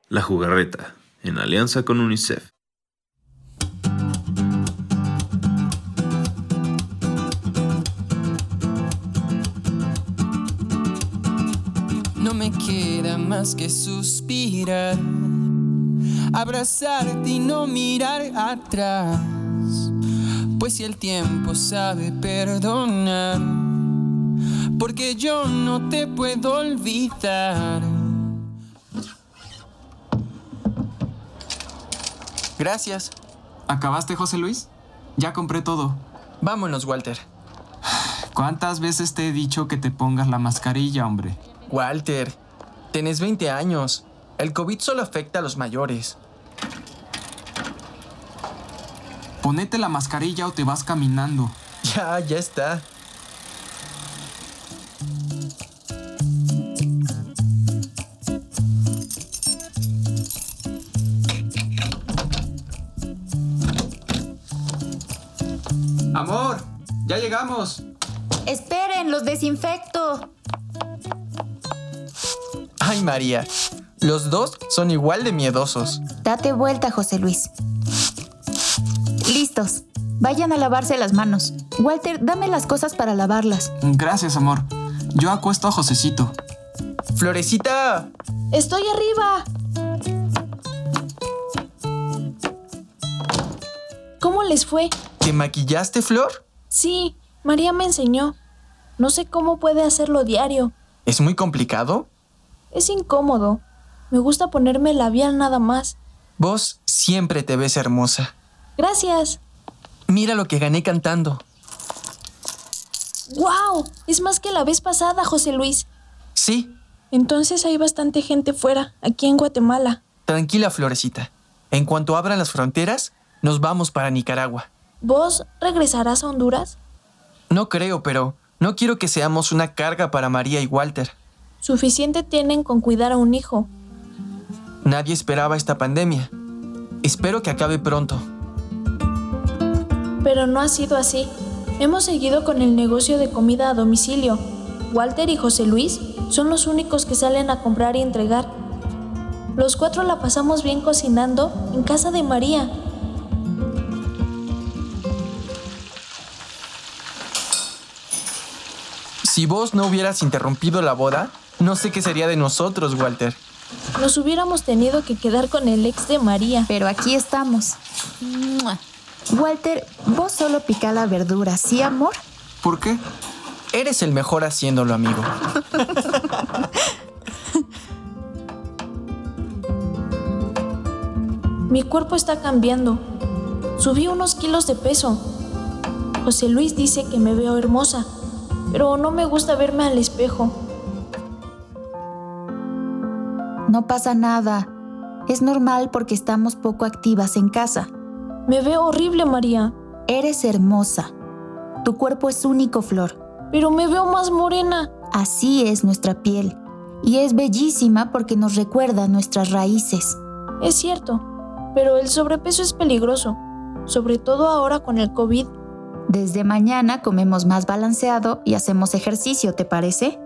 La jugarreta, en alianza con UNICEF. No me queda más que suspirar, abrazarte y no mirar atrás. Pues si el tiempo sabe perdonar, porque yo no te puedo olvidar. Gracias. ¿Acabaste, José Luis? Ya compré todo. Vámonos, Walter. ¿Cuántas veces te he dicho que te pongas la mascarilla, hombre? Walter, tenés 20 años. El COVID solo afecta a los mayores. Ponete la mascarilla o te vas caminando. (laughs) Ya, ya está. Llegamos. Esperen, los desinfecto. Ay, María. Los dos son igual de miedosos. Date vuelta, José Luis. Listos. Vayan a lavarse las manos. Walter, dame las cosas para lavarlas. Gracias, amor. Yo acuesto a Josecito. Florecita. Estoy arriba. ¿Cómo les fue? ¿Te maquillaste, Flor? Sí, María me enseñó. No sé cómo puede hacerlo diario. ¿Es muy complicado? Es incómodo. Me gusta ponerme labial nada más. Vos siempre te ves hermosa. Gracias. Mira lo que gané cantando. ¡Wow! Es más que la vez pasada, José Luis. Sí. Entonces hay bastante gente fuera, aquí en Guatemala. Tranquila, Florecita. En cuanto abran las fronteras, nos vamos para Nicaragua. ¿Vos regresarás a Honduras? No creo, pero no quiero que seamos una carga para María y Walter. Suficiente tienen con cuidar a un hijo. Nadie esperaba esta pandemia. Espero que acabe pronto. Pero no ha sido así. Hemos seguido con el negocio de comida a domicilio. Walter y José Luis son los únicos que salen a comprar y entregar. Los cuatro la pasamos bien cocinando en casa de María. Si vos no hubieras interrumpido la boda, no sé qué sería de nosotros, Walter. Nos hubiéramos tenido que quedar con el ex de María. Pero aquí estamos. Walter, vos solo pica la verdura, ¿sí, amor? ¿Por qué? Eres el mejor haciéndolo, amigo. (laughs) Mi cuerpo está cambiando. Subí unos kilos de peso. José Luis dice que me veo hermosa, pero no me gusta verme al espejo. No pasa nada. Es normal porque estamos poco activas en casa. Me veo horrible, María. Eres hermosa. Tu cuerpo es único, Flor. Pero me veo más morena. Así es nuestra piel. Y es bellísima porque nos recuerda nuestras raíces. Es cierto, pero el sobrepeso es peligroso, sobre todo ahora con el COVID. Desde mañana comemos más balanceado y hacemos ejercicio, ¿te parece?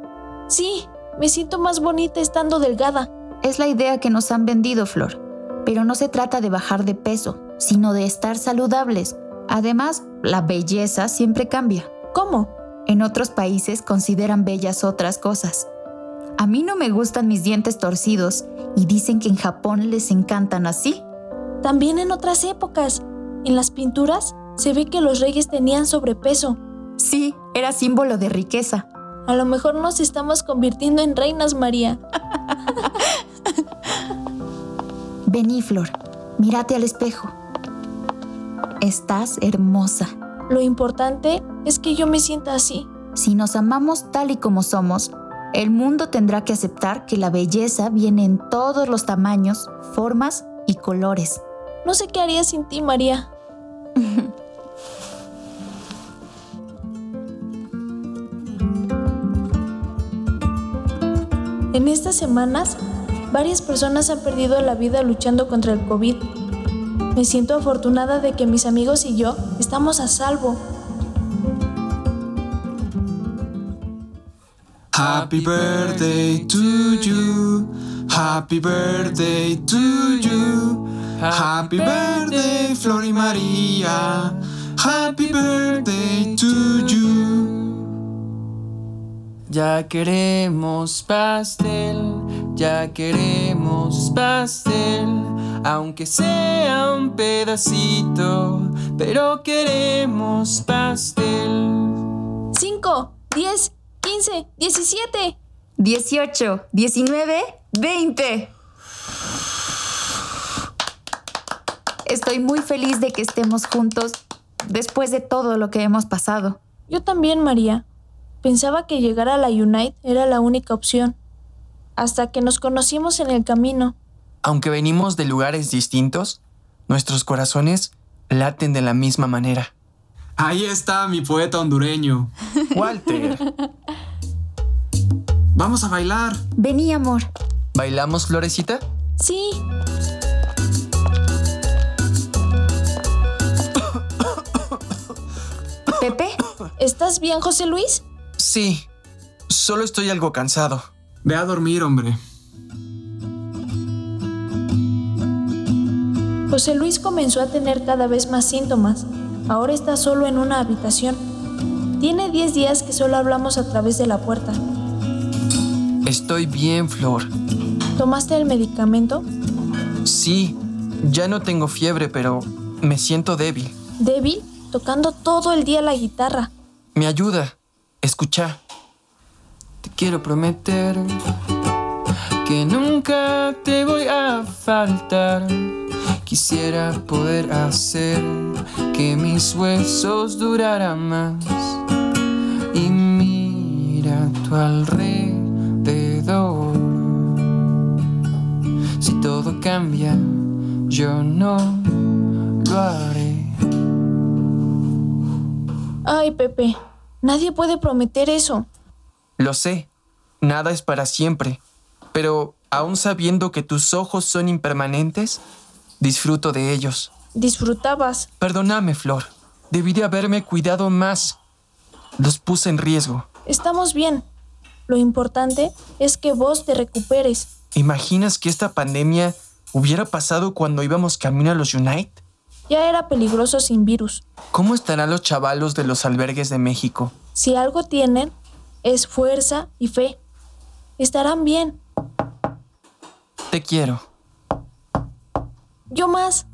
Sí, me siento más bonita estando delgada. Es la idea que nos han vendido, Flor. Pero no se trata de bajar de peso, sino de estar saludables. Además, la belleza siempre cambia. ¿Cómo? En otros países consideran bellas otras cosas. A mí no me gustan mis dientes torcidos y dicen que en Japón les encantan así. También en otras épocas. En las pinturas se ve que los reyes tenían sobrepeso. Sí, era símbolo de riqueza. A lo mejor nos estamos convirtiendo en reinas, María. Vení, Flor. Mírate al espejo. Estás hermosa. Lo importante es que yo me sienta así. Si nos amamos tal y como somos, el mundo tendrá que aceptar que la belleza viene en todos los tamaños, formas y colores. No sé qué haría sin ti, María. (laughs) en estas semanas, varias personas han perdido la vida luchando contra el COVID. Me siento afortunada de que mis amigos y yo estamos a salvo. Happy birthday to you. Happy birthday to you. Happy birthday, Flor y María. Happy birthday to you. Ya queremos pastel, ya queremos pastel, aunque sea un pedacito, pero queremos pastel. 5, 10, 15. 15, 17, 18, 19, 20. Estoy muy feliz de que estemos juntos después de todo lo que hemos pasado. Yo también, María. Pensaba que llegar a la Unite era la única opción. Hasta que nos conocimos en el camino. Aunque venimos de lugares distintos, nuestros corazones laten de la misma manera. Ahí está mi poeta hondureño. (laughs) Walter. Vamos a bailar. Vení, amor. ¿Bailamos, Florecita? Sí. ¿Pepe? ¿Estás bien, José Luis? Sí. Solo estoy algo cansado. Ve a dormir, hombre. José Luis comenzó a tener cada vez más síntomas. Ahora está solo en una habitación. Tiene 10 días que solo hablamos a través de la puerta. Estoy bien, Flor. ¿Tomaste el medicamento? Sí, ya no tengo fiebre, pero me siento débil. ¿Débil? Tocando todo el día la guitarra. Me ayuda. Escucha. Te quiero prometer que nunca te voy a faltar. Quisiera poder hacer que mis huesos duraran más. Y mira a tu alrededor. Si todo cambia, yo no lo haré. Ay, Pepe, nadie puede prometer eso. Lo sé. Nada es para siempre. Pero aún sabiendo que tus ojos son impermanentes, disfruto de ellos. Disfrutabas. Perdóname, Flor. Debí de haberme cuidado más. Los puse en riesgo. Estamos bien. Lo importante es que vos te recuperes. ¿Imaginas que esta pandemia hubiera pasado cuando íbamos camino a los Unite? Ya era peligroso sin virus. ¿Cómo estarán los chavalos de los albergues de México? Si algo tienen, es fuerza y fe. Estarán bien. Te quiero. Yo más.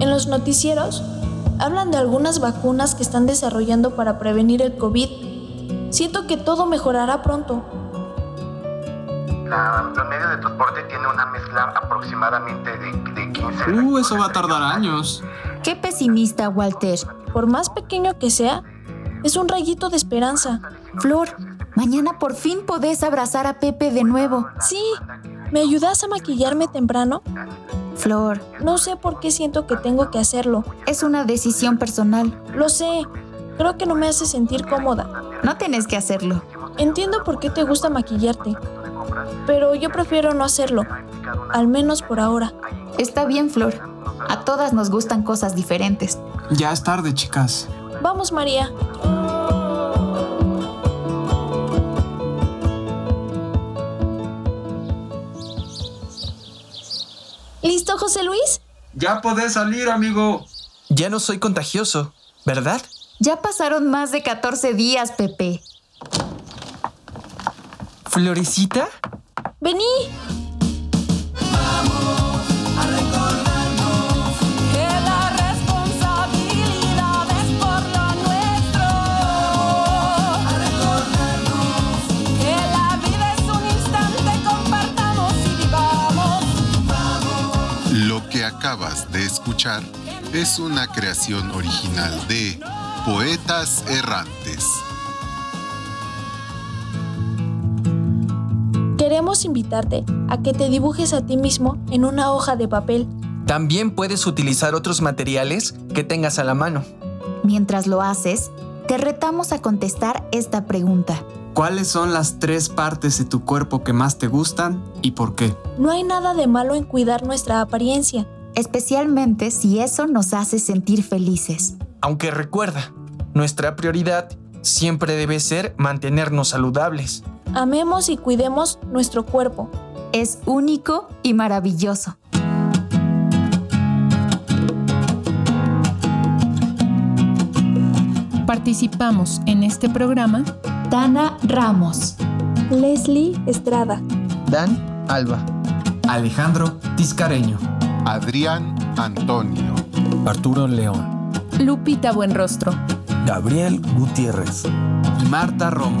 En los noticieros hablan de algunas vacunas que están desarrollando para prevenir el COVID. Siento que todo mejorará pronto. La, los medios de transporte tiene una mezcla aproximadamente de, de 15. Uh, eso va a tardar años. Qué pesimista, Walter. Por más pequeño que sea, es un rayito de esperanza. Flor, mañana por fin podés abrazar a Pepe de nuevo. Sí. ¿Me ayudas a maquillarme temprano? Flor. No sé por qué siento que tengo que hacerlo. Es una decisión personal. Lo sé. Creo que no me hace sentir cómoda. No tienes que hacerlo. Entiendo por qué te gusta maquillarte. Pero yo prefiero no hacerlo. Al menos por ahora. Está bien, Flor. A todas nos gustan cosas diferentes. Ya es tarde, chicas. Vamos, María. ¿Listo, José Luis? Ya podés salir, amigo. Ya no soy contagioso, ¿verdad? Ya pasaron más de 14 días, Pepe. ¿Florecita? Vení. Que la responsabilidad es por lo nuestro. A recordarnos que la vida es un instante, compartamos y vivamos. Lo que acabas de escuchar es una creación original de Poetas Errantes. Queremos invitarte a que te dibujes a ti mismo en una hoja de papel. También puedes utilizar otros materiales que tengas a la mano. Mientras lo haces, te retamos a contestar esta pregunta. ¿Cuáles son las tres partes de tu cuerpo que más te gustan y por qué? No hay nada de malo en cuidar nuestra apariencia. Especialmente si eso nos hace sentir felices. Aunque recuerda, nuestra prioridad siempre debe ser mantenernos saludables. Amemos y cuidemos nuestro cuerpo. Es único y maravilloso. Participamos en este programa Dana Ramos, Leslie Estrada, Dan Alba, Alejandro Tiscareño, Adrián Antonio, Arturo León, Lupita Buenrostro, Gabriel Gutiérrez y Marta Romo.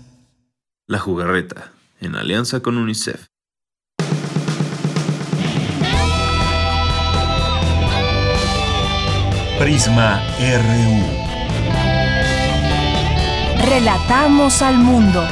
La jugarreta, en alianza con UNICEF. Prisma RU. Relatamos al mundo.